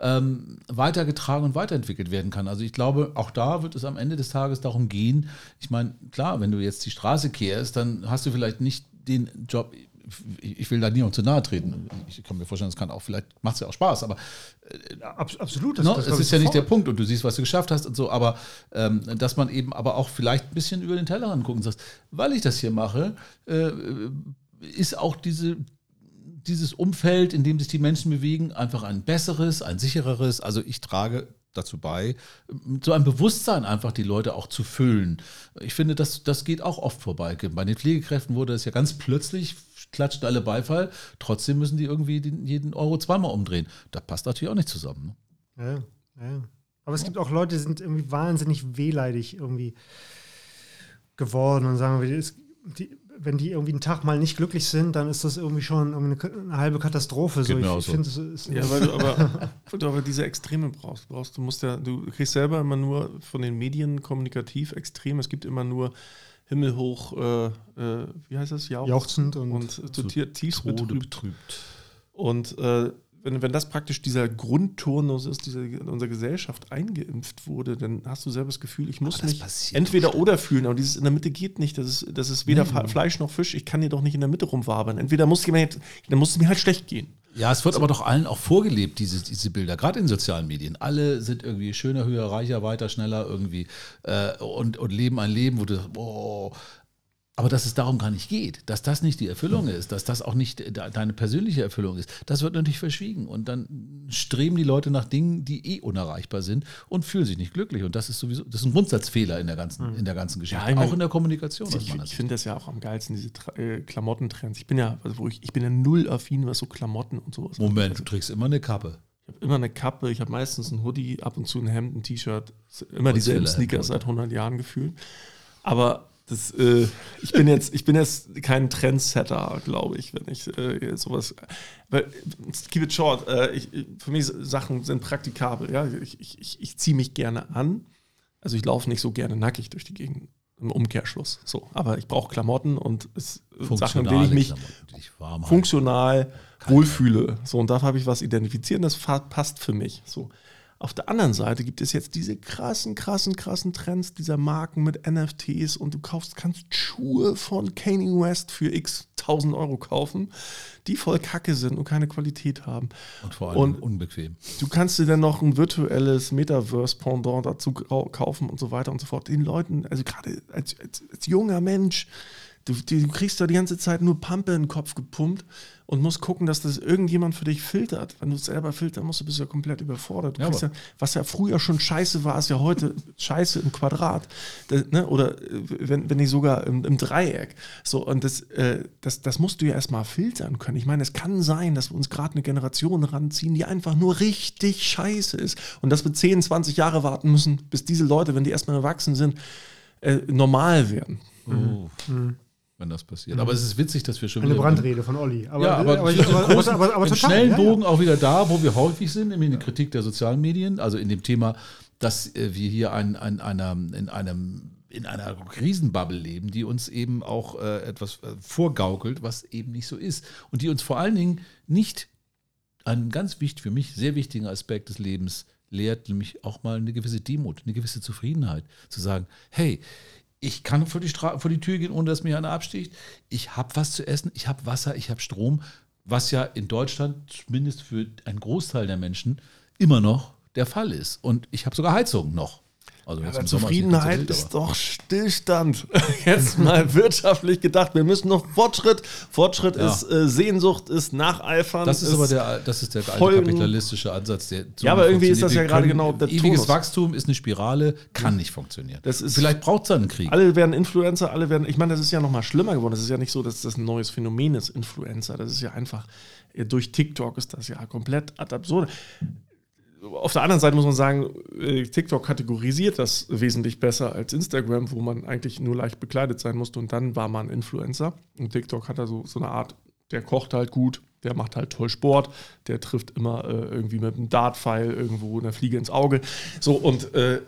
ähm, weitergetragen und weiterentwickelt werden kann. Also ich glaube, auch da wird es am Ende des Tages darum gehen, ich meine, klar, wenn du jetzt die Straße kehrst, dann hast du vielleicht nicht den Job, ich will da niemandem zu nahe treten. Ich kann mir vorstellen, das kann auch, vielleicht macht es ja auch Spaß, aber äh, absolut. Das, no, das, das ist ja nicht der Punkt und du siehst, was du geschafft hast und so, aber ähm, dass man eben aber auch vielleicht ein bisschen über den Tellerrand gucken sagt, weil ich das hier mache, äh, ist auch diese dieses Umfeld, in dem sich die Menschen bewegen, einfach ein besseres, ein sichereres. Also ich trage dazu bei, so ein Bewusstsein einfach die Leute auch zu füllen. Ich finde, das, das geht auch oft vorbei. Bei den Pflegekräften wurde es ja ganz plötzlich, klatscht alle Beifall, trotzdem müssen die irgendwie den, jeden Euro zweimal umdrehen. Das passt natürlich auch nicht zusammen. Ne? Ja, ja. Aber es gibt auch Leute, die sind irgendwie wahnsinnig wehleidig irgendwie geworden und sagen, die, wenn die irgendwie einen Tag mal nicht glücklich sind, dann ist das irgendwie schon irgendwie eine, eine halbe Katastrophe. So. Ich, ich finde, es ist ja, weil du aber, du aber diese Extreme brauchst. brauchst. Du musst ja, du kriegst selber immer nur von den Medien kommunikativ extrem. Es gibt immer nur himmelhoch, äh, äh, wie heißt das? Jauch Jauchzend und, und so tiefst betrübt. betrübt. Und äh, wenn, wenn das praktisch dieser Grundturnus ist, dieser in unserer Gesellschaft eingeimpft wurde, dann hast du selber das Gefühl, ich muss mich entweder oder fühlen. Aber dieses in der Mitte geht nicht. Das ist, das ist weder nee. Fleisch noch Fisch. Ich kann hier doch nicht in der Mitte rumwabern. Entweder muss, jemand, dann muss es mir halt schlecht gehen. Ja, es wird so. aber doch allen auch vorgelebt, diese, diese Bilder, gerade in sozialen Medien. Alle sind irgendwie schöner, höher, reicher, weiter, schneller irgendwie äh, und, und leben ein Leben, wo du, oh, aber dass es darum gar nicht geht, dass das nicht die Erfüllung ist, dass das auch nicht deine persönliche Erfüllung ist, das wird natürlich verschwiegen. Und dann streben die Leute nach Dingen, die eh unerreichbar sind und fühlen sich nicht glücklich. Und das ist sowieso, das ist ein Grundsatzfehler in der ganzen, mhm. in der ganzen Geschichte. Ja, auch in der Kommunikation. Ich, ich finde das ja auch am geilsten, diese äh, Klamottentrends. Ich bin ja, also wo ich, ich bin ja null affin, was so Klamotten und sowas. Moment, du trägst immer eine Kappe. Ich habe immer eine Kappe, ich habe meistens ein Hoodie, ab und zu ein Hemd, ein T-Shirt, immer dieselben Sneakers seit 100 Jahren gefühlt. Aber das, äh, ich bin jetzt, ich bin jetzt kein Trendsetter, glaube ich, wenn ich äh, sowas. Weil, keep it short. Äh, ich, für mich Sachen sind praktikabel. Ja, ich, ich, ich ziehe mich gerne an. Also ich laufe nicht so gerne nackig durch die Gegend. Im Umkehrschluss. So, aber ich brauche Klamotten und es, Sachen, in denen ich mich funktional wohlfühle. So und dafür habe ich was identifizieren. Das passt für mich. So. Auf der anderen Seite gibt es jetzt diese krassen, krassen, krassen Trends dieser Marken mit NFTs und du kaufst, kannst Schuhe von Kanye West für x 1000 Euro kaufen, die voll Kacke sind und keine Qualität haben. Und vor allem und unbequem. Du kannst dir dann noch ein virtuelles Metaverse-Pendant dazu kaufen und so weiter und so fort. Den Leuten, also gerade als, als, als junger Mensch, du, du kriegst da die ganze Zeit nur Pampe in den Kopf gepumpt und musst gucken, dass das irgendjemand für dich filtert. Wenn du es selber filtern musst, du bist ja komplett überfordert. Ja, ja, was ja früher schon scheiße war, ist ja heute scheiße im Quadrat. Das, ne? Oder äh, wenn, wenn nicht sogar im, im, Dreieck. So, und das, äh, das, das musst du ja erstmal filtern können. Ich meine, es kann sein, dass wir uns gerade eine Generation ranziehen, die einfach nur richtig scheiße ist. Und dass wir 10, 20 Jahre warten müssen, bis diese Leute, wenn die erstmal erwachsen sind, äh, normal werden. Oh. Mhm wenn das passiert. Mhm. Aber es ist witzig, dass wir schon Eine wieder. Eine Brandrede von Olli. Aber, ja, aber, aber, aber, aber, aber total, schnellen ja, Bogen ja. auch wieder da, wo wir häufig sind, nämlich in der Kritik der sozialen Medien, also in dem Thema, dass äh, wir hier ein, ein, einer, in einem in einer Riesenbubble leben, die uns eben auch äh, etwas äh, vorgaukelt, was eben nicht so ist. Und die uns vor allen Dingen nicht einen ganz wichtig, für mich sehr wichtigen Aspekt des Lebens lehrt, nämlich auch mal eine gewisse Demut, eine gewisse Zufriedenheit. Zu sagen, hey, ich kann vor die, Stra vor die Tür gehen, ohne dass mir einer absticht. Ich habe was zu essen, ich habe Wasser, ich habe Strom, was ja in Deutschland zumindest für einen Großteil der Menschen immer noch der Fall ist. Und ich habe sogar Heizung noch. Also ja, Zufriedenheit ist, ist doch Stillstand. Jetzt mal wirtschaftlich gedacht. Wir müssen noch Fortschritt. Fortschritt ja. ist äh, Sehnsucht, ist Nacheifern. Das ist, ist aber der, das ist der alte kapitalistische Ansatz. Der ja, aber irgendwie ist das ja gerade genau der Ewiges Tonus. Wachstum ist eine Spirale, kann nicht funktionieren. Vielleicht braucht es einen Krieg. Alle werden Influencer, alle werden. Ich meine, das ist ja noch mal schlimmer geworden. Das ist ja nicht so, dass das ein neues Phänomen ist, Influencer. Das ist ja einfach durch TikTok ist das ja komplett ad absurd auf der anderen Seite muss man sagen, äh, TikTok kategorisiert das wesentlich besser als Instagram, wo man eigentlich nur leicht bekleidet sein musste und dann war man Influencer. Und TikTok hat da so, so eine Art, der kocht halt gut, der macht halt toll Sport, der trifft immer äh, irgendwie mit einem Dartpfeil irgendwo einer Fliege ins Auge. So und äh,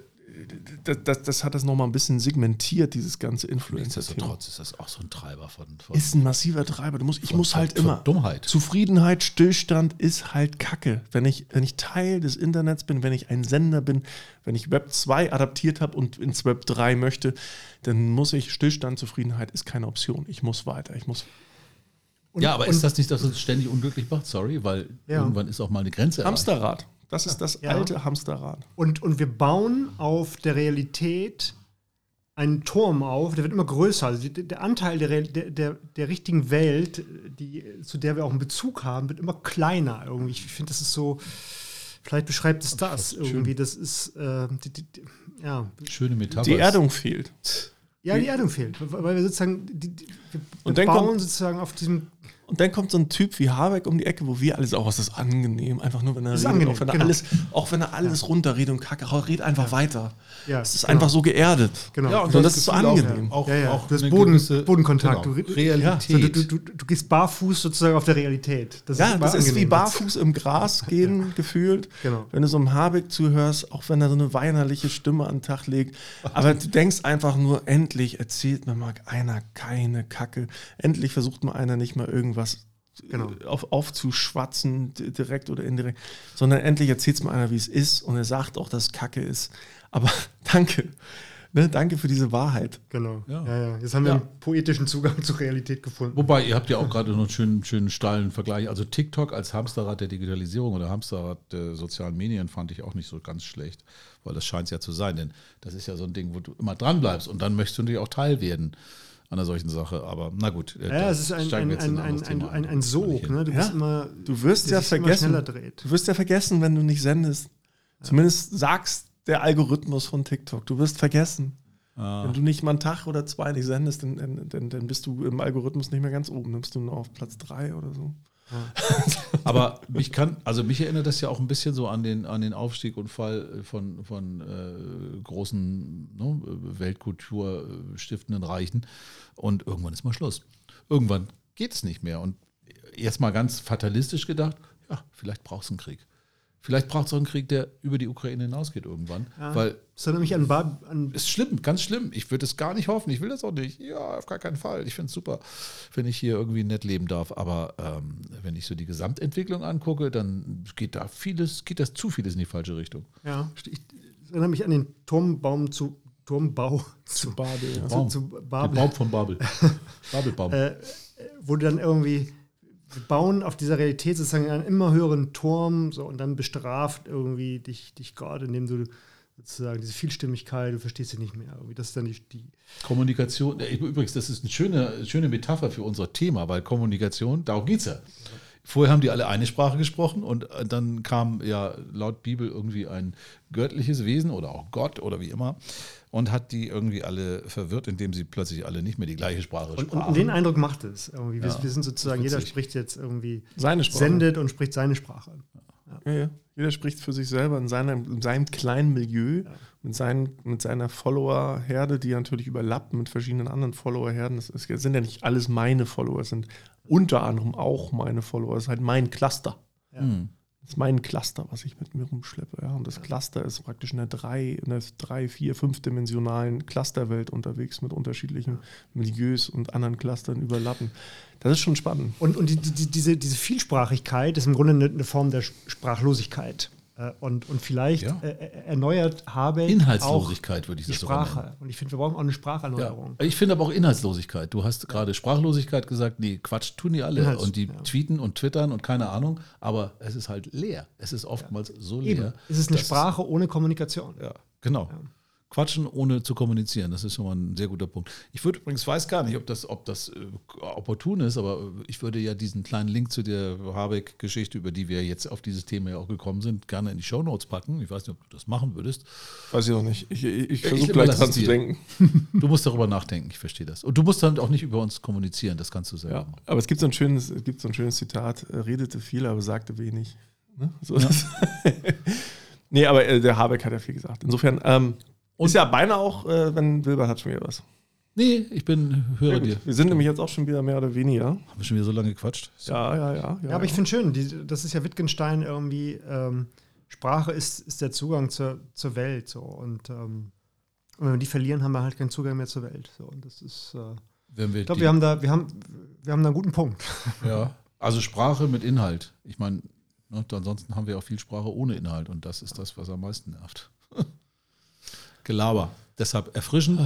das, das, das, hat das nochmal ein bisschen segmentiert, dieses ganze influencer Nichtsdestotrotz ist das auch so ein Treiber von, von Ist ein massiver Treiber. Du musst, ich von, muss halt von, immer. Dummheit. Zufriedenheit, Stillstand ist halt Kacke. Wenn ich, wenn ich Teil des Internets bin, wenn ich ein Sender bin, wenn ich Web 2 adaptiert habe und ins Web 3 möchte, dann muss ich Stillstand, Zufriedenheit ist keine Option. Ich muss weiter. Ich muss und, ja, aber ist das nicht, dass uns ständig unglücklich macht? Sorry, weil ja. irgendwann ist auch mal eine Grenze erreicht. Hamsterrad. Das ist das ja. alte Hamsterrad. Und, und wir bauen auf der Realität einen Turm auf, der wird immer größer. Also die, der Anteil der, der, der, der richtigen Welt, die, zu der wir auch einen Bezug haben, wird immer kleiner irgendwie. Ich finde, das ist so, vielleicht beschreibt es das irgendwie. Das ist, äh, die, die, ja. Schöne Metapher. Die Erdung fehlt. Ja, die Erdung fehlt, weil wir sozusagen, die, die, wir Und dann bauen kommt- sozusagen auf diesem Und dann kommt so ein Typ wie Habeck um die Ecke, wo wir alles auch, was ist angenehm, einfach nur, wenn er Das ist redet, angenehm, auch wenn er genau. alles, auch wenn er alles runterredet und kacke, red einfach weiter. Ja, es ist genau. einfach so geerdet. Genau. Ja, Und das das ist so angenehm. Auch, Ja, ja. auch eine Boden, Bodenkontakt. Genau, Du, re- Realität. Ja, so, du, du, du, du gehst barfuß sozusagen auf der Realität. Das Ja, immer das ist wie barfuß im Gras gehen gefühlt. Genau. Wenn du so einem Habeck zuhörst, auch wenn er so eine weinerliche Stimme an den Tag legt. Aber du denkst einfach nur, endlich erzählt mir mal einer keine Kacke. Endlich versucht mal einer nicht mal irgendwas Genau. äh, auf, aufzuschwatzen, direkt oder indirekt, sondern endlich erzählt es mal einer, wie es ist. Und er sagt auch, dass es Kacke ist. Aber danke. Ne, danke für diese Wahrheit. Genau. Ja. Ja. Ja, Jetzt haben wir Ja. einen poetischen Zugang zur Realität gefunden. Wobei, ihr habt ja auch gerade noch einen schönen, schönen steilen Vergleich. Also TikTok als Hamsterrad der Digitalisierung oder Hamsterrad der sozialen Medien fand ich auch nicht so ganz schlecht, weil das scheint es ja zu sein. Denn das ist ja so ein Ding, wo du immer dran bleibst und dann möchtest du natürlich auch Teil werden an einer solchen Sache. Aber na gut. äh, Ja, es ist ein, ein, ein, ein, ein, ein, ein. ein Sog. Ne? Du Ja. bist immer, Du wirst ja vergessen. schneller dreht. Du wirst ja vergessen, wenn du nicht sendest. Zumindest sagst der Algorithmus von TikTok. Du wirst vergessen. Ah. Wenn du nicht mal einen Tag oder zwei nicht sendest, dann, dann, dann, dann bist du im Algorithmus nicht mehr ganz oben. Dann bist du nur auf Platz drei oder so. Aber mich kann, also mich erinnert das ja auch ein bisschen so an den, an den Aufstieg und Fall von, von äh, großen ne, Weltkultur stiftenden Reichen. Und irgendwann ist mal Schluss. Irgendwann geht es nicht mehr. Und jetzt mal ganz fatalistisch gedacht, ja, vielleicht braucht es einen Krieg. Vielleicht braucht es auch einen Krieg, der über die Ukraine hinausgeht irgendwann. Weil Das erinnert mich an, Bar, an ist schlimm, ganz schlimm. Ich würde es gar nicht hoffen. Ich will das auch nicht. Ja, auf gar keinen Fall. Ich finde es super, wenn ich hier irgendwie nett leben darf. Aber ähm, wenn ich so die Gesamtentwicklung angucke, dann geht da vieles, geht das zu vieles in die falsche Richtung. ja, ich das erinnert mich an den Turmbaum zu Turmbau zu, Babel, ja. zu, Baum. zu Babel, Baum von Babel. Babelbaum. äh, wo du dann irgendwie wir bauen auf dieser Realität sozusagen einen immer höheren Turm so, und dann bestraft irgendwie dich, dich Gott, indem du sozusagen diese Vielstimmigkeit, du verstehst sie nicht mehr. Irgendwie. Das ist dann die, die Kommunikation, übrigens, das ist eine schöne, schöne Metapher für unser Thema, weil Kommunikation, darum geht es ja. Vorher haben die alle eine Sprache gesprochen und äh, dann kam ja laut Bibel irgendwie ein göttliches Wesen oder auch Gott oder wie immer und hat die irgendwie alle verwirrt, indem sie plötzlich alle nicht mehr die gleiche Sprache Und, sprachen. und den Eindruck macht es. Irgendwie. Wir, Ja, wir sind sozusagen, jeder spricht jetzt irgendwie, Seine Sprache. sendet und spricht seine Sprache. Ja, ja. Jeder spricht für sich selber in seinem, in seinem kleinen Milieu, mit, seinen, mit seiner Follower-Herde, die natürlich überlappt mit verschiedenen anderen Follower-Herden. Das sind ja nicht alles meine Follower, es sind unter anderem auch meine Follower. Es ist halt mein Cluster. Hm. Das ist mein Cluster, was ich mit mir rumschleppe. Ja. Und das Cluster ist praktisch in der drei, in der drei, vier, fünfdimensionalen Clusterwelt unterwegs mit unterschiedlichen Milieus und anderen Clustern überlappen. Das ist schon spannend. Und, und die, die, diese, diese Vielsprachigkeit ist im Grunde eine, eine Form der Sprachlosigkeit. Äh, Und, und vielleicht Ja. äh, erneuert Habeck Inhaltslosigkeit würde ich das Sprache. Und ich finde, wir brauchen auch eine Spracherneuerung. Ja, ich finde aber auch Inhaltslosigkeit. Du hast gerade Sprachlosigkeit gesagt, nee, Quatsch, tun die alle. Inhalts- und die ja. tweeten und twittern und keine Ahnung, aber es ist halt leer. Es ist oftmals so leer. Eben. Es ist eine Sprache ohne Kommunikation. Ja, genau. Quatschen ohne zu kommunizieren, das ist schon mal ein sehr guter Punkt. Ich würde übrigens, weiß gar nicht, ob das, ob das äh, opportun ist, aber äh, ich würde ja diesen kleinen Link zu der Habeck-Geschichte, über die wir jetzt auf dieses Thema ja auch gekommen sind, gerne in die Shownotes packen. Ich weiß nicht, ob du das machen würdest. Weiß ich auch nicht. Ich, ich, ich Ja, versuche ich gleich dran zu denken. Du musst darüber nachdenken, ich verstehe das. Und du musst dann auch nicht über uns kommunizieren, das kannst du selber Ja, machen. aber es gibt so ein schönes, es gibt so ein schönes Zitat, äh, redete viel, aber sagte wenig. Ne? So das- nee, aber äh, der Habeck hat ja viel gesagt. Insofern ähm, ist ja beinahe auch, äh, wenn Wilbert hat schon wieder was. Nee, ich bin, höre dir. Wir sind nämlich jetzt auch schon wieder mehr oder weniger. Haben wir schon wieder so lange gequatscht? Ja, ja, ja. Ja, aber ich finde schön, die, das ist ja Wittgenstein irgendwie, ähm, Sprache ist, ist der Zugang zur, zur Welt. So. Und, ähm, und wenn wir die verlieren, haben wir halt keinen Zugang mehr zur Welt. So. Und das ist, äh, Wenn wir ich glaube, wir haben da, wir haben, wir haben da einen guten Punkt. Ja, also Sprache mit Inhalt. Ich meine, ne, ansonsten haben wir auch viel Sprache ohne Inhalt und das ist das, was am meisten nervt. Gelaber. Deshalb erfrischen.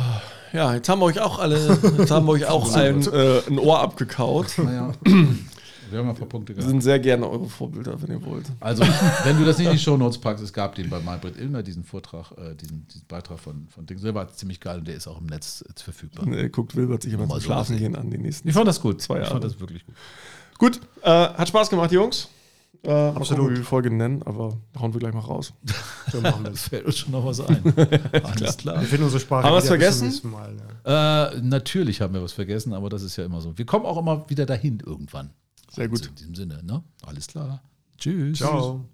Ja, jetzt haben wir euch auch alle, jetzt haben wir euch auch allen äh, ein Ohr abgekaut. Naja, Wir haben ein paar Punkte Wir gehabt. sind sehr gerne eure Vorbilder, wenn ihr wollt. Also, wenn du das nicht in die Shownotes packst, es gab den bei Maybrit Illner, diesen Vortrag, äh, diesen, diesen Beitrag von, von Ding. Der war ziemlich geil und der ist auch im Netz jetzt verfügbar. Er guckt Wilbert sich immer Mal zum so Schlafen gehen an den nächsten. Ich fand das gut. Zwei ich Jahre. fand das wirklich gut. Gut, äh, hat Spaß gemacht, Jungs. Äh, mal gucken, Absolut. wie wir die Folge nennen, aber hauen wir gleich mal raus. So machen wir Es es. fällt uns schon noch was ein. Alles klar. Wir finden unsere Sprache. Haben wir was zum vergessen? Mal, ja. Äh, natürlich haben wir was vergessen, aber das ist ja immer so. Wir kommen auch immer wieder dahin irgendwann. Sehr gut. Also in diesem Sinne, ne? Alles klar. Tschüss. Ciao.